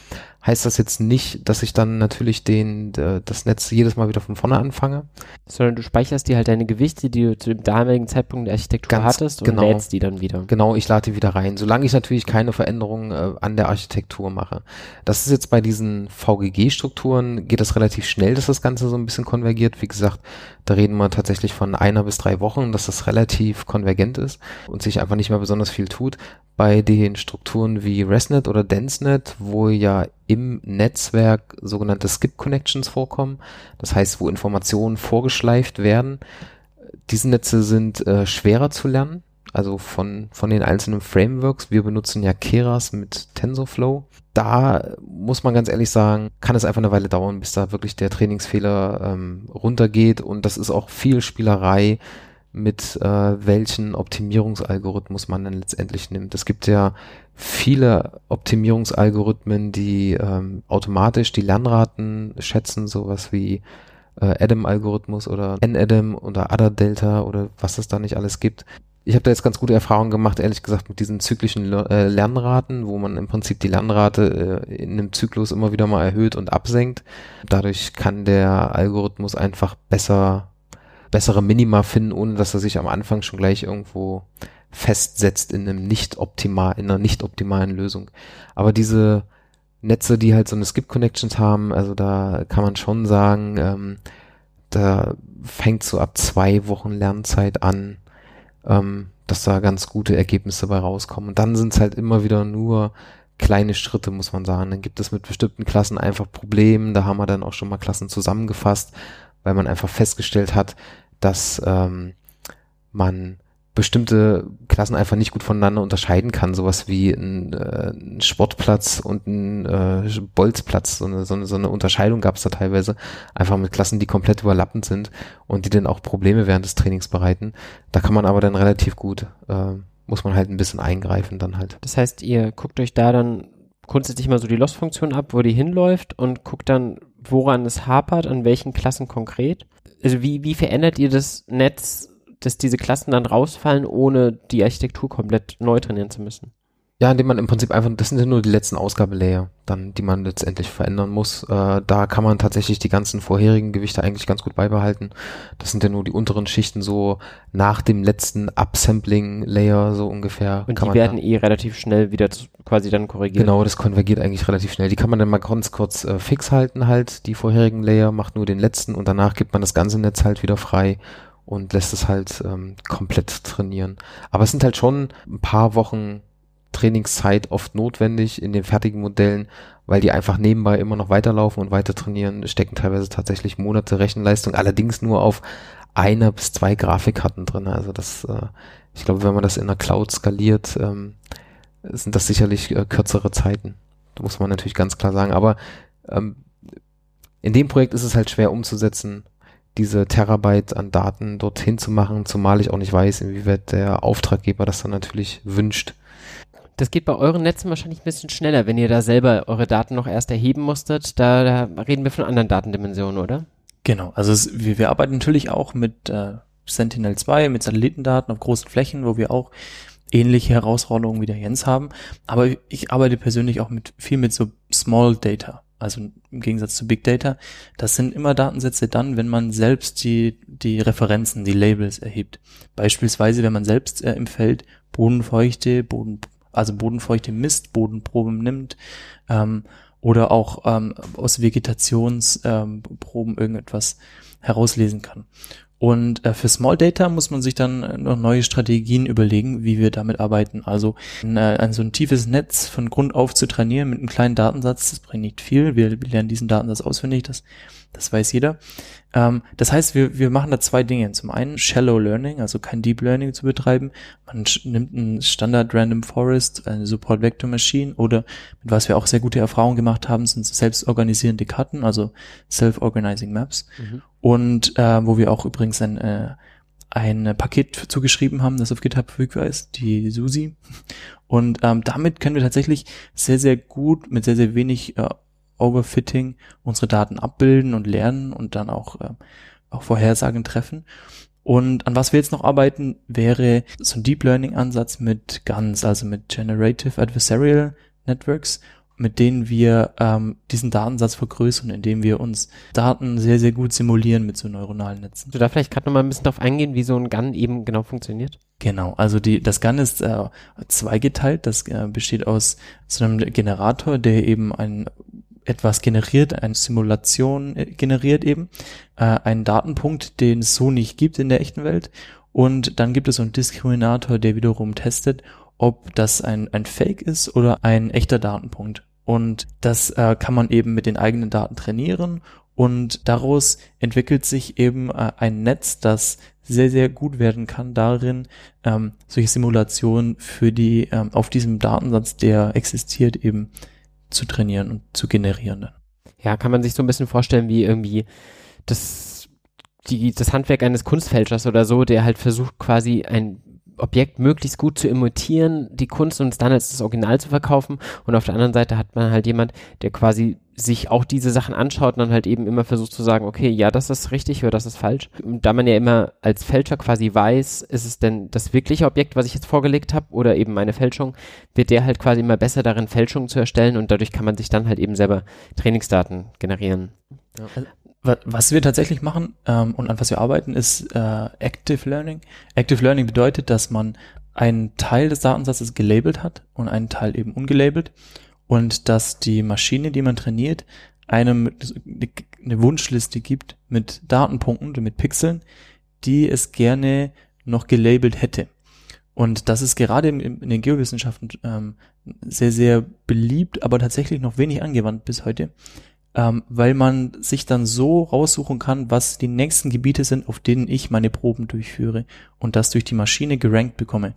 heißt das jetzt nicht, dass ich dann natürlich den, das Netz jedes Mal wieder von vorne anfange. Sondern du speicherst dir halt deine Gewichte, die du zu dem damaligen Zeitpunkt der Architektur Ganz hattest und genau, lädst die dann wieder. Genau, ich lade die wieder rein, solange ich natürlich keine Veränderungen äh, an der Architektur mache. Das ist jetzt bei diesen VGG-Strukturen geht das relativ schnell, dass das Ganze so ein bisschen konvergiert. Wie gesagt, da reden wir tatsächlich von einer bis drei Wochen, dass das relativ konvergent ist und sich einfach nicht mehr besonders viel tut. Bei den Strukturen wie ResNet oder DenseNet, wo ja im Netzwerk sogenannte Skip Connections vorkommen, das heißt, wo Informationen vorgeschleift werden. Diese Netze sind äh, schwerer zu lernen, also von, von den einzelnen Frameworks. Wir benutzen ja Keras mit TensorFlow. Da muss man ganz ehrlich sagen, kann es einfach eine Weile dauern, bis da wirklich der Trainingsfehler ähm, runtergeht und das ist auch viel Spielerei mit äh, welchen Optimierungsalgorithmus man dann letztendlich nimmt. Es gibt ja viele Optimierungsalgorithmen, die ähm, automatisch die Lernraten schätzen, sowas wie äh, Adam-Algorithmus oder N-Adam oder Ada-Delta oder was es da nicht alles gibt. Ich habe da jetzt ganz gute Erfahrungen gemacht, ehrlich gesagt, mit diesen zyklischen äh, Lernraten, wo man im Prinzip die Lernrate äh, in einem Zyklus immer wieder mal erhöht und absenkt. Dadurch kann der Algorithmus einfach besser bessere Minima finden, ohne dass er sich am Anfang schon gleich irgendwo festsetzt in einem nicht optimal, in einer nicht optimalen Lösung. Aber diese Netze, die halt so eine Skip-Connections haben, also da kann man schon sagen, ähm, da fängt so ab zwei Wochen Lernzeit an, ähm, dass da ganz gute Ergebnisse bei rauskommen. Und dann sind es halt immer wieder nur kleine Schritte, muss man sagen. Dann gibt es mit bestimmten Klassen einfach Probleme. Da haben wir dann auch schon mal Klassen zusammengefasst, weil man einfach festgestellt hat, dass ähm, man bestimmte Klassen einfach nicht gut voneinander unterscheiden kann, sowas wie ein, äh, ein Sportplatz und ein äh, Bolzplatz. So eine, so eine, so eine Unterscheidung gab es da teilweise, einfach mit Klassen, die komplett überlappend sind und die dann auch Probleme während des Trainings bereiten. Da kann man aber dann relativ gut, äh, muss man halt ein bisschen eingreifen dann halt. Das heißt, ihr guckt euch da dann grundsätzlich mal so die Loss-Funktion ab, wo die hinläuft und guckt dann, woran es hapert, an welchen Klassen konkret also wie, wie verändert ihr das Netz, dass diese Klassen dann rausfallen, ohne die Architektur komplett neu trainieren zu müssen? Ja, indem man im Prinzip einfach, das sind ja nur die letzten Ausgabelayer, dann, die man letztendlich verändern muss. Äh, da kann man tatsächlich die ganzen vorherigen Gewichte eigentlich ganz gut beibehalten. Das sind ja nur die unteren Schichten so nach dem letzten Upsampling-Layer so ungefähr. Und die werden eh relativ schnell wieder zu, quasi dann korrigiert. Genau, das konvergiert eigentlich relativ schnell. Die kann man dann mal ganz kurz äh, fix halten halt, die vorherigen Layer, macht nur den letzten und danach gibt man das ganze Netz halt wieder frei und lässt es halt ähm, komplett trainieren. Aber es sind halt schon ein paar Wochen Trainingszeit oft notwendig in den fertigen Modellen, weil die einfach nebenbei immer noch weiterlaufen und weiter trainieren, stecken teilweise tatsächlich Monate Rechenleistung, allerdings nur auf einer bis zwei Grafikkarten drin. Also das, äh, ich glaube, wenn man das in der Cloud skaliert, ähm, sind das sicherlich äh, kürzere Zeiten. Da muss man natürlich ganz klar sagen. Aber ähm, in dem Projekt ist es halt schwer umzusetzen, diese Terabyte an Daten dorthin zu machen, zumal ich auch nicht weiß, inwieweit der Auftraggeber das dann natürlich wünscht. Das geht bei euren Netzen wahrscheinlich ein bisschen schneller, wenn ihr da selber eure Daten noch erst erheben musstet. Da, da reden wir von anderen Datendimensionen, oder? Genau, also es, wir, wir arbeiten natürlich auch mit äh, Sentinel-2, mit Satellitendaten auf großen Flächen, wo wir auch ähnliche Herausforderungen wie der Jens haben. Aber ich arbeite persönlich auch mit viel mit so Small Data. Also im Gegensatz zu Big Data. Das sind immer Datensätze dann, wenn man selbst die, die Referenzen, die Labels erhebt. Beispielsweise, wenn man selbst äh, im Feld Bodenfeuchte, Boden, also bodenfeuchte Mistbodenproben nimmt ähm, oder auch ähm, aus Vegetationsproben ähm, irgendetwas herauslesen kann. Und äh, für Small Data muss man sich dann noch neue Strategien überlegen, wie wir damit arbeiten. Also ein, äh, ein so ein tiefes Netz von Grund auf zu trainieren mit einem kleinen Datensatz, das bringt nicht viel. Wir, wir lernen diesen Datensatz auswendig, das, das weiß jeder. Ähm, das heißt, wir, wir machen da zwei Dinge. Zum einen Shallow Learning, also kein Deep Learning zu betreiben. Man nimmt einen Standard Random Forest, eine Support Vector Machine oder mit was wir auch sehr gute Erfahrungen gemacht haben, sind selbstorganisierende Karten, also Self-Organizing Maps. Mhm. Und äh, wo wir auch übrigens ein, äh, ein Paket zugeschrieben haben, das auf GitHub verfügbar ist, die SUSI. Und ähm, damit können wir tatsächlich sehr, sehr gut mit sehr, sehr wenig äh, Overfitting unsere Daten abbilden und lernen und dann auch, äh, auch Vorhersagen treffen. Und an was wir jetzt noch arbeiten, wäre so ein Deep Learning Ansatz mit GANs, also mit Generative Adversarial Networks. Mit denen wir ähm, diesen Datensatz vergrößern, indem wir uns Daten sehr, sehr gut simulieren mit so neuronalen Netzen. Du da vielleicht gerade nochmal ein bisschen drauf eingehen, wie so ein GAN eben genau funktioniert? Genau, also die, das GAN ist äh, zweigeteilt. Das äh, besteht aus so einem Generator, der eben ein etwas generiert, eine Simulation äh, generiert eben, äh, einen Datenpunkt, den es so nicht gibt in der echten Welt. Und dann gibt es so einen Diskriminator, der wiederum testet, ob das ein, ein Fake ist oder ein echter Datenpunkt. Und das äh, kann man eben mit den eigenen Daten trainieren und daraus entwickelt sich eben äh, ein Netz, das sehr, sehr gut werden kann darin, ähm, solche Simulationen für die, ähm, auf diesem Datensatz, der existiert, eben zu trainieren und zu generieren. Ja, kann man sich so ein bisschen vorstellen, wie irgendwie das, die, das Handwerk eines Kunstfälschers oder so, der halt versucht quasi ein Objekt möglichst gut zu imitieren, die Kunst und es dann als das Original zu verkaufen. Und auf der anderen Seite hat man halt jemand, der quasi sich auch diese Sachen anschaut und dann halt eben immer versucht zu sagen, okay, ja, das ist richtig oder das ist falsch. Und da man ja immer als Fälscher quasi weiß, ist es denn das wirkliche Objekt, was ich jetzt vorgelegt habe oder eben meine Fälschung, wird der halt quasi immer besser darin, Fälschungen zu erstellen und dadurch kann man sich dann halt eben selber Trainingsdaten generieren. Ja. Was wir tatsächlich machen ähm, und an was wir arbeiten, ist äh, Active Learning. Active Learning bedeutet, dass man einen Teil des Datensatzes gelabelt hat und einen Teil eben ungelabelt und dass die Maschine, die man trainiert, einem eine Wunschliste gibt mit Datenpunkten, mit Pixeln, die es gerne noch gelabelt hätte. Und das ist gerade in, den Geowissenschaften ähm, sehr, sehr beliebt, aber tatsächlich noch wenig angewandt bis heute, ähm, weil man sich dann so raussuchen kann, was die nächsten Gebiete sind, auf denen ich meine Proben durchführe und das durch die Maschine gerankt bekomme.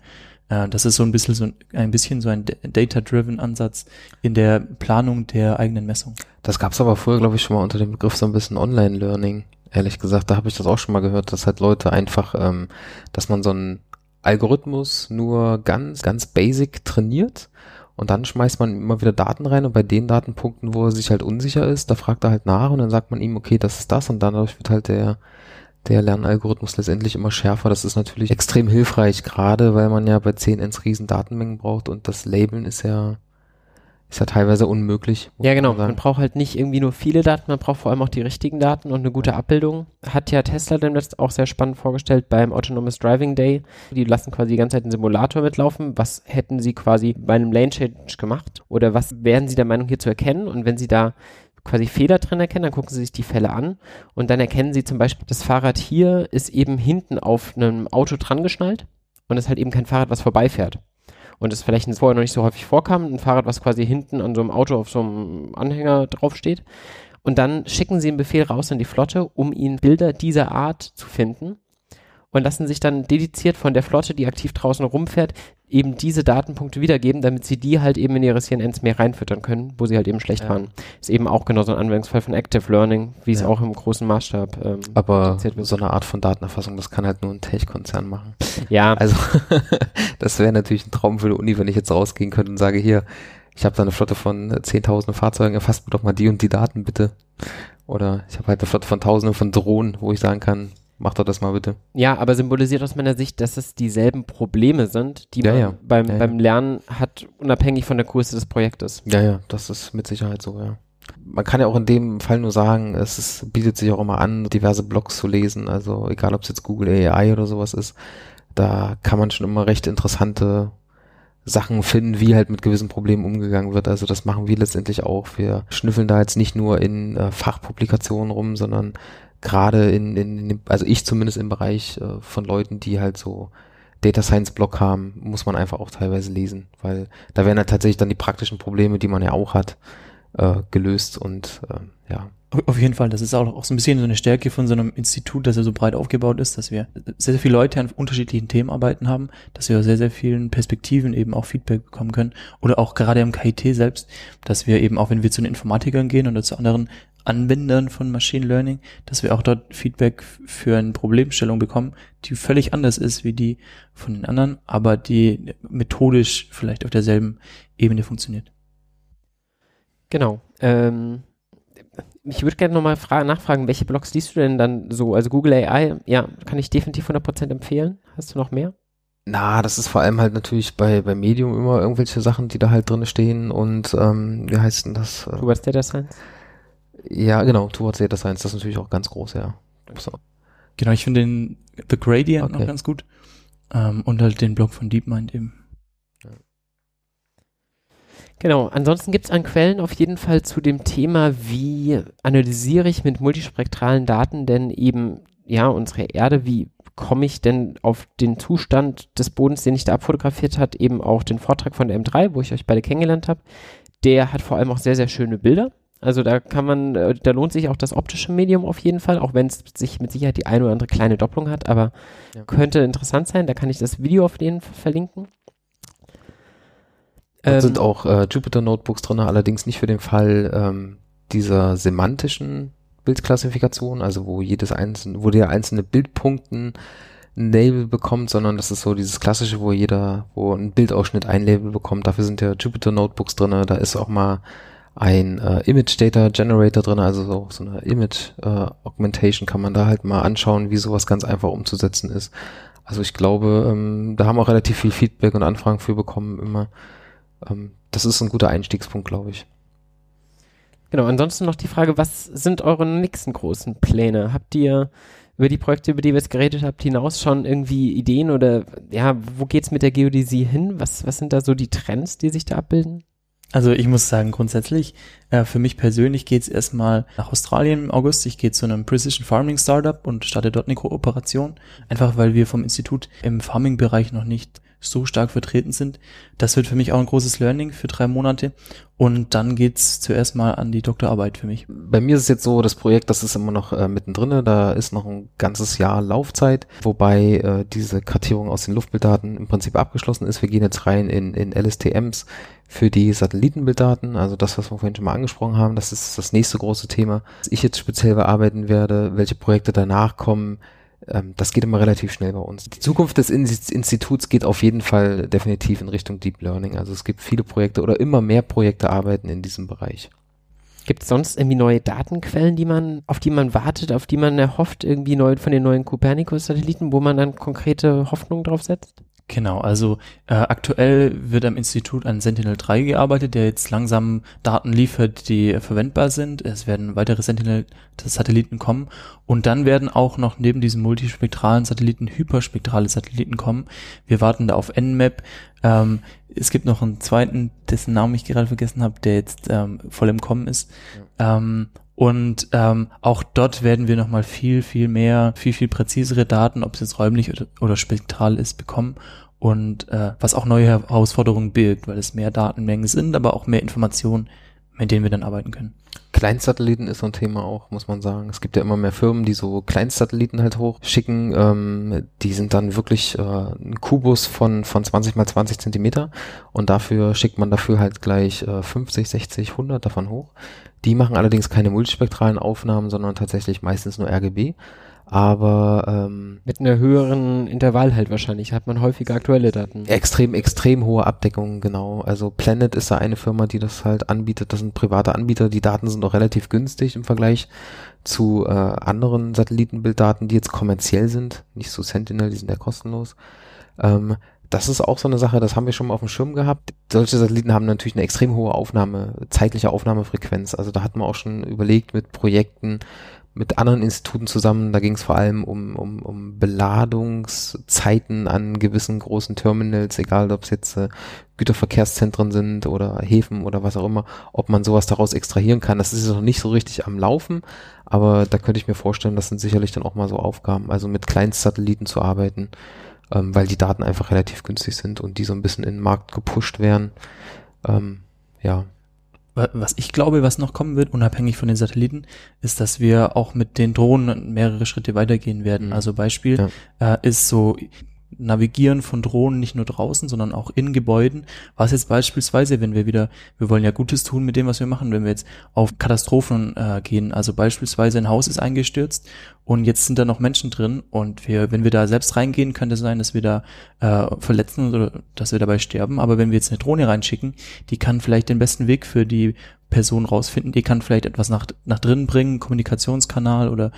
Äh, das ist so ein bisschen so ein bisschen so ein data-driven Ansatz in der Planung der eigenen Messung. Das gab's aber vorher, glaube ich, schon mal unter dem Begriff so ein bisschen Online-Learning. Ehrlich gesagt, da habe ich das auch schon mal gehört, dass halt Leute einfach, ähm, dass man so einen Algorithmus nur ganz, ganz basic trainiert und dann schmeißt man immer wieder Daten rein und bei den Datenpunkten, wo er sich halt unsicher ist, da fragt er halt nach und dann sagt man ihm, okay, das ist das und dadurch wird halt der, der Lernalgorithmus letztendlich immer schärfer. Das ist natürlich extrem hilfreich, gerade weil man ja bei 10 riesen Datenmengen braucht und das Labeln ist ja ist ja teilweise unmöglich. Ja, genau. Man, man, braucht halt nicht irgendwie nur viele Daten, man braucht vor allem auch die richtigen Daten und eine gute Abbildung. Hat ja Tesla dann jetzt auch sehr spannend vorgestellt beim Autonomous Driving Day. Die lassen quasi die ganze Zeit einen Simulator mitlaufen. Was hätten sie quasi bei einem Lane Change gemacht? Oder was wären sie der Meinung hier zu erkennen? Und wenn sie da quasi Fehler drin erkennen, dann gucken sie sich die Fälle an und dann erkennen sie zum Beispiel, das Fahrrad hier ist eben hinten auf einem Auto dran geschnallt und ist halt eben kein Fahrrad, was vorbeifährt. Und es vielleicht vorher noch nicht so häufig vorkam, ein Fahrrad, was quasi hinten an so einem Auto auf so einem Anhänger draufsteht. Und dann schicken sie einen Befehl raus an die Flotte, um ihnen Bilder dieser Art zu finden und lassen sich dann dediziert von der Flotte, die aktiv draußen rumfährt, eben diese Datenpunkte wiedergeben, damit sie die halt eben in ihre CNNs mehr reinfüttern können, wo sie halt eben schlecht ja. waren. Ist eben auch genau so ein Anwendungsfall von Active Learning, wie es auch im großen Maßstab ähm, Aber so eine Art von Datenerfassung, das kann halt nur ein Tech-Konzern machen. Ja. Also *laughs* das wäre natürlich ein Traum für die Uni, wenn ich jetzt rausgehen könnte und sage, hier, ich habe da eine Flotte von 10.000 Fahrzeugen, erfasst mir doch mal die und die Daten bitte. Oder ich habe halt eine Flotte von Tausenden von Drohnen, wo ich sagen kann, Mach doch das mal bitte. Ja, aber symbolisiert aus meiner Sicht, dass es dieselben Probleme sind, die ja, man ja. Beim, ja, beim Lernen hat, unabhängig von der Größe des Projektes. Ja, ja, das ist mit Sicherheit so, ja. Man kann ja auch in dem Fall nur sagen, es ist, bietet sich auch immer an, diverse Blogs zu lesen, also egal ob es jetzt Google AI oder sowas ist, da kann man schon immer recht interessante Sachen finden, wie halt mit gewissen Problemen umgegangen wird. Also das machen wir letztendlich auch. Wir schnüffeln da jetzt nicht nur in äh, Fachpublikationen rum, sondern gerade in, in, in, also ich zumindest im Bereich äh, von Leuten, die halt so Data Science Blog haben, muss man einfach auch teilweise lesen, weil da werden halt tatsächlich dann die praktischen Probleme, die man ja auch hat, äh, gelöst und äh, ja. Auf jeden Fall, das ist auch, auch so ein bisschen so eine Stärke von so einem Institut, dass er so breit aufgebaut ist, dass wir sehr, sehr viele Leute an unterschiedlichen Themen arbeiten haben, dass wir aus sehr, sehr vielen Perspektiven eben auch Feedback bekommen können. Oder auch gerade im KIT selbst, dass wir eben auch, wenn wir zu den Informatikern gehen oder zu anderen Anwendern von Machine Learning, dass wir auch dort Feedback für eine Problemstellung bekommen, die völlig anders ist wie die von den anderen, aber die methodisch vielleicht auf derselben Ebene funktioniert. Genau. Ähm, ich würde gerne nochmal nachfragen, welche Blogs liest du denn dann so? Also Google AI, ja, kann ich definitiv 100% empfehlen. Hast du noch mehr? Na, das ist vor allem halt natürlich bei, bei Medium immer irgendwelche Sachen, die da halt drin stehen und ähm, wie heißt denn das? Towards Data Science? Ja, genau, Towards Data Science, das ist natürlich auch ganz groß, ja. So. Genau, ich finde den The Gradient Okay. noch ganz gut. Ähm, und halt den Blog von DeepMind eben. Genau, ansonsten gibt es an Quellen auf jeden Fall zu dem Thema, wie analysiere ich mit multispektralen Daten denn eben, ja, unsere Erde, wie komme ich denn auf den Zustand des Bodens, den ich da abfotografiert hat, eben auch den Vortrag von der M3, wo ich euch beide kennengelernt habe. Der hat vor allem auch sehr, sehr schöne Bilder. Also da kann man, äh, da lohnt sich auch das optische Medium auf jeden Fall, auch wenn es sich mit Sicherheit die eine oder andere kleine Doppelung hat, aber Ja. könnte interessant sein. Da kann ich das Video auf jeden Fall verlinken. Dort Ähm, sind auch äh, Jupyter Notebooks drin, allerdings nicht für den Fall ähm, dieser semantischen Bildklassifikation, also wo jedes einzelne, wo der einzelne Bildpunkten ein Label bekommt, sondern das ist so dieses klassische, wo jeder, wo ein Bildausschnitt ein Label bekommt. Dafür sind ja Jupyter Notebooks drin. Da ist auch mal ein äh, Image Data Generator drin, also so, so eine Image äh, Augmentation kann man da halt mal anschauen, wie sowas ganz einfach umzusetzen ist. Also ich glaube, ähm, da haben wir auch relativ viel Feedback und Anfragen für bekommen immer. Ähm, das ist ein guter Einstiegspunkt, glaube ich. Genau, ansonsten noch die Frage, was sind eure nächsten großen Pläne? Habt ihr über die Projekte, über die wir jetzt geredet habt, hinaus schon irgendwie Ideen oder ja, wo geht's mit der Geodäsie hin? Was, was sind da so die Trends, die sich da abbilden? Also ich muss sagen, grundsätzlich, äh, für mich persönlich geht's erstmal nach Australien im August. Ich gehe zu einem Precision Farming Startup und starte dort eine Kooperation. Einfach weil wir vom Institut im Farming-Bereich noch nicht so stark vertreten sind. Das wird für mich auch ein großes Learning für drei Monate. Und dann geht's zuerst mal an die Doktorarbeit für mich. Bei mir ist es jetzt so, das Projekt, das ist immer noch äh, mittendrin, da ist noch ein ganzes Jahr Laufzeit, wobei äh, diese Kartierung aus den Luftbilddaten im Prinzip abgeschlossen ist. Wir gehen jetzt rein in, in LSTMs für die Satellitenbilddaten, also das, was wir vorhin schon mal angesprochen haben, das ist das nächste große Thema. Was ich jetzt speziell bearbeiten werde, welche Projekte danach kommen, das geht immer relativ schnell bei uns. Die Zukunft des In Instituts geht auf jeden Fall definitiv in Richtung Deep Learning. Also es gibt viele Projekte oder immer mehr Projekte arbeiten in diesem Bereich. Gibt es sonst irgendwie neue Datenquellen, die man, auf die man wartet, auf die man erhofft, irgendwie neu, von den neuen Copernicus-Satelliten, wo man dann konkrete Hoffnungen drauf setzt? Genau, also äh, aktuell wird am Institut an Sentinel-3 gearbeitet, der jetzt langsam Daten liefert, die äh, verwendbar sind. Es werden weitere Sentinel-Satelliten kommen und dann werden auch noch neben diesen multispektralen Satelliten hyperspektrale Satelliten kommen. Wir warten da auf Nmap. Ähm, es gibt noch einen zweiten, dessen Namen ich gerade vergessen habe, der jetzt ähm, voll im Kommen ist. Ähm, und ähm, auch dort werden wir nochmal viel, viel mehr, viel, viel präzisere Daten, ob es jetzt räumlich oder, oder spektral ist, bekommen. Und äh, was auch neue Herausforderungen birgt, weil es mehr Datenmengen sind, aber auch mehr Informationen, mit denen wir dann arbeiten können. Kleinstsatelliten ist so ein Thema auch, muss man sagen. Es gibt ja immer mehr Firmen, die so Kleinstsatelliten halt hochschicken. Ähm, die sind dann wirklich äh, ein Kubus von, von 20 mal 20 Zentimeter und dafür schickt man dafür halt gleich äh, 50, 60, 100 davon hoch. Die machen allerdings keine multispektralen Aufnahmen, sondern tatsächlich meistens nur RGB. Aber ähm, Mit einer höheren Intervall halt wahrscheinlich, hat man häufiger aktuelle Daten. extrem, extrem hohe Abdeckung, genau. Also Planet ist da eine Firma, die das halt anbietet. Das sind private Anbieter. Die Daten sind auch relativ günstig im Vergleich zu äh, anderen Satellitenbilddaten, die jetzt kommerziell sind. Nicht so Sentinel, die sind ja kostenlos. Ähm, das ist auch so eine Sache, das haben wir schon mal auf dem Schirm gehabt. Solche Satelliten haben natürlich eine extrem hohe Aufnahme, zeitliche Aufnahmefrequenz. Also da hat man auch schon überlegt mit Projekten, mit anderen Instituten zusammen, da ging es vor allem um, um, um Beladungszeiten an gewissen großen Terminals, egal ob es jetzt äh, Güterverkehrszentren sind oder Häfen oder was auch immer, ob man sowas daraus extrahieren kann. Das ist noch nicht so richtig am Laufen, aber da könnte ich mir vorstellen, das sind sicherlich dann auch mal so Aufgaben, also mit Kleinstsatelliten zu arbeiten, ähm, weil die Daten einfach relativ günstig sind und die so ein bisschen in den Markt gepusht werden. Ähm, ja, Was ich glaube, was noch kommen wird, unabhängig von den Satelliten, ist, dass wir auch mit den Drohnen mehrere Schritte weitergehen werden. Mhm. Also Beispiel Ja. äh, ist so Navigieren von Drohnen nicht nur draußen, sondern auch in Gebäuden. Was jetzt beispielsweise, wenn wir wieder, wir wollen ja Gutes tun mit dem, was wir machen, wenn wir jetzt auf Katastrophen äh, gehen. Also beispielsweise ein Haus ist eingestürzt und jetzt sind da noch Menschen drin und wir, wenn wir da selbst reingehen, könnte es sein, dass wir da äh, verletzen oder dass wir dabei sterben. Aber wenn wir jetzt eine Drohne reinschicken, die kann vielleicht den besten Weg für die Person rausfinden, die kann vielleicht etwas nach, nach drinnen bringen, Kommunikationskanal oder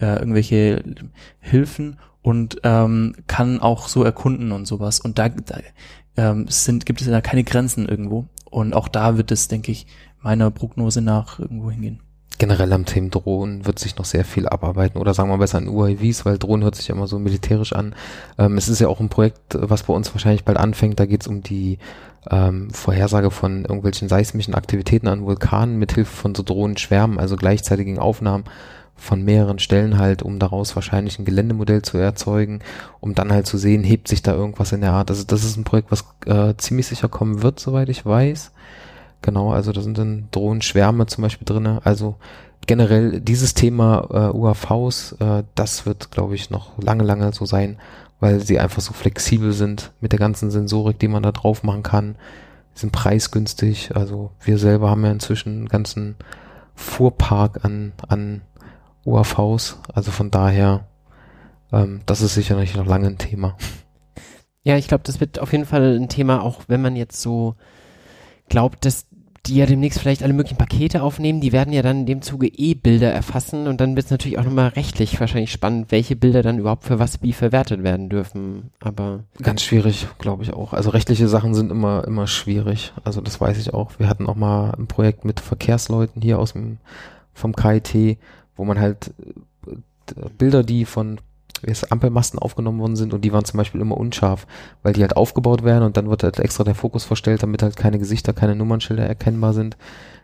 äh, irgendwelche Hilfen und ähm, kann auch so erkunden und sowas. Und da, da ähm, sind, gibt es da keine Grenzen irgendwo. Und auch da wird es, denke ich, meiner Prognose nach irgendwo hingehen. Generell am Thema Drohnen wird sich noch sehr viel abarbeiten oder sagen wir besser an UAVs, weil Drohnen hört sich ja immer so militärisch an. Ähm, es ist ja auch ein Projekt, was bei uns wahrscheinlich bald anfängt. Da geht es um die ähm, Vorhersage von irgendwelchen seismischen Aktivitäten an Vulkanen mithilfe von so Drohnenschwärmen, also gleichzeitigen Aufnahmen von mehreren Stellen halt, um daraus wahrscheinlich ein Geländemodell zu erzeugen, um dann halt zu sehen, hebt sich da irgendwas in der Art. Also das ist ein Projekt, was äh, ziemlich sicher kommen wird, soweit ich weiß. Genau, also da sind dann Drohnenschwärme zum Beispiel drinne. Also generell dieses Thema äh, UAVs, äh, das wird, glaube ich, noch lange, lange so sein, weil sie einfach so flexibel sind mit der ganzen Sensorik, die man da drauf machen kann. Sie sind preisgünstig. Also wir selber haben ja inzwischen einen ganzen Fuhrpark an, an UAVs. Also von daher, ähm, das ist sicherlich noch lange ein Thema. Ja, ich glaube, das wird auf jeden Fall ein Thema, auch wenn man jetzt so glaubt, dass die ja demnächst vielleicht alle möglichen Pakete aufnehmen, die werden ja dann in dem Zuge eh Bilder erfassen und dann wird es natürlich auch nochmal rechtlich wahrscheinlich spannend, welche Bilder dann überhaupt für was wie verwertet werden dürfen. Aber ganz schwierig, glaube ich auch. Also rechtliche Sachen sind immer immer schwierig. Also das weiß ich auch. Wir hatten auch mal ein Projekt mit Verkehrsleuten hier aus dem vom KIT, wo man halt äh, Bilder, die von jetzt Ampelmasten aufgenommen worden sind und die waren zum Beispiel immer unscharf, weil die halt aufgebaut werden und dann wird halt extra der Fokus verstellt, damit halt keine Gesichter, keine Nummernschilder erkennbar sind.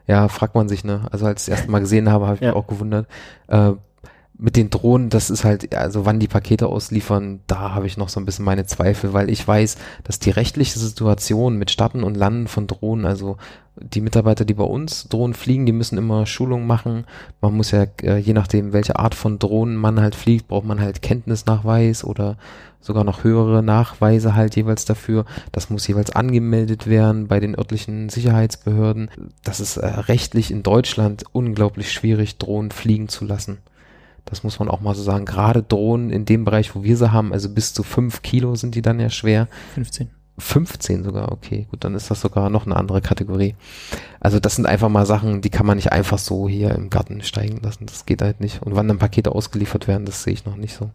Ja, fragt man sich, ne? Also als ich das erste Mal gesehen habe, habe ich ja. mich auch gewundert. Äh, mit den Drohnen, das ist halt, also wann die Pakete ausliefern, da habe ich noch so ein bisschen meine Zweifel, weil ich weiß, dass die rechtliche Situation mit Starten und Landen von Drohnen, also die Mitarbeiter, die bei uns Drohnen fliegen, die müssen immer Schulungen machen. Man muss ja, äh, je nachdem, welche Art von Drohnen man halt fliegt, braucht man halt Kenntnisnachweis oder sogar noch höhere Nachweise halt jeweils dafür. Das muss jeweils angemeldet werden bei den örtlichen Sicherheitsbehörden. Das ist äh, rechtlich in Deutschland unglaublich schwierig, Drohnen fliegen zu lassen. Das muss man auch mal so sagen. Gerade Drohnen in dem Bereich, wo wir sie haben, also bis zu fünf Kilo sind die dann ja schwer. 15. 15 sogar, okay, gut, dann ist das sogar noch eine andere Kategorie. Also das sind einfach mal Sachen, die kann man nicht einfach so hier im Garten steigen lassen. Das geht halt nicht. Und wann dann Pakete ausgeliefert werden, das sehe ich noch nicht so.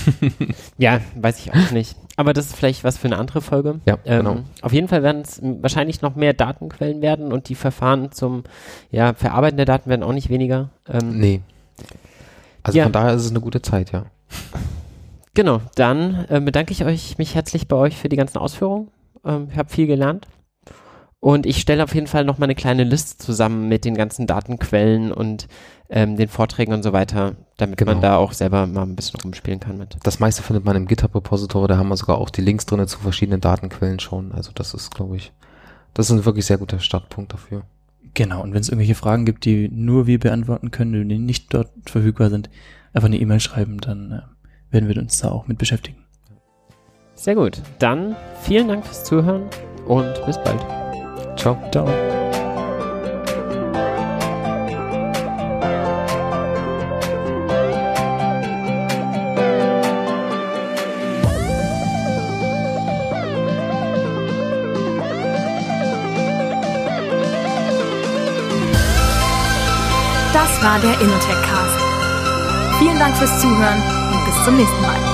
*laughs* ja, weiß ich auch nicht. Aber das ist vielleicht was für eine andere Folge. Ja, ähm, genau. Auf jeden Fall werden es wahrscheinlich noch mehr Datenquellen werden und die Verfahren zum ja, Verarbeiten der Daten werden auch nicht weniger. Ähm, nee. Also ja. von daher ist es eine gute Zeit, ja. Genau, dann äh, bedanke ich euch mich herzlich bei euch für die ganzen Ausführungen. Ähm, ich habe viel gelernt. Und ich stelle auf jeden Fall noch mal eine kleine Liste zusammen mit den ganzen Datenquellen und ähm, den Vorträgen und so weiter, damit genau. man da auch selber mal ein bisschen rumspielen kann mit. Das meiste findet man im GitHub-Repository, da haben wir sogar auch die Links drin zu verschiedenen Datenquellen schon. Also das ist, glaube ich, das ist ein wirklich sehr guter Startpunkt dafür. Genau, und wenn es irgendwelche Fragen gibt, die nur wir beantworten können, die nicht dort verfügbar sind, einfach eine E-Mail schreiben, dann äh, werden wir uns da auch mit beschäftigen. Sehr gut. Dann vielen Dank fürs Zuhören und bis bald. Ciao. Ciao. War der Innotech Cast. Vielen Dank fürs Zuhören und bis zum nächsten Mal.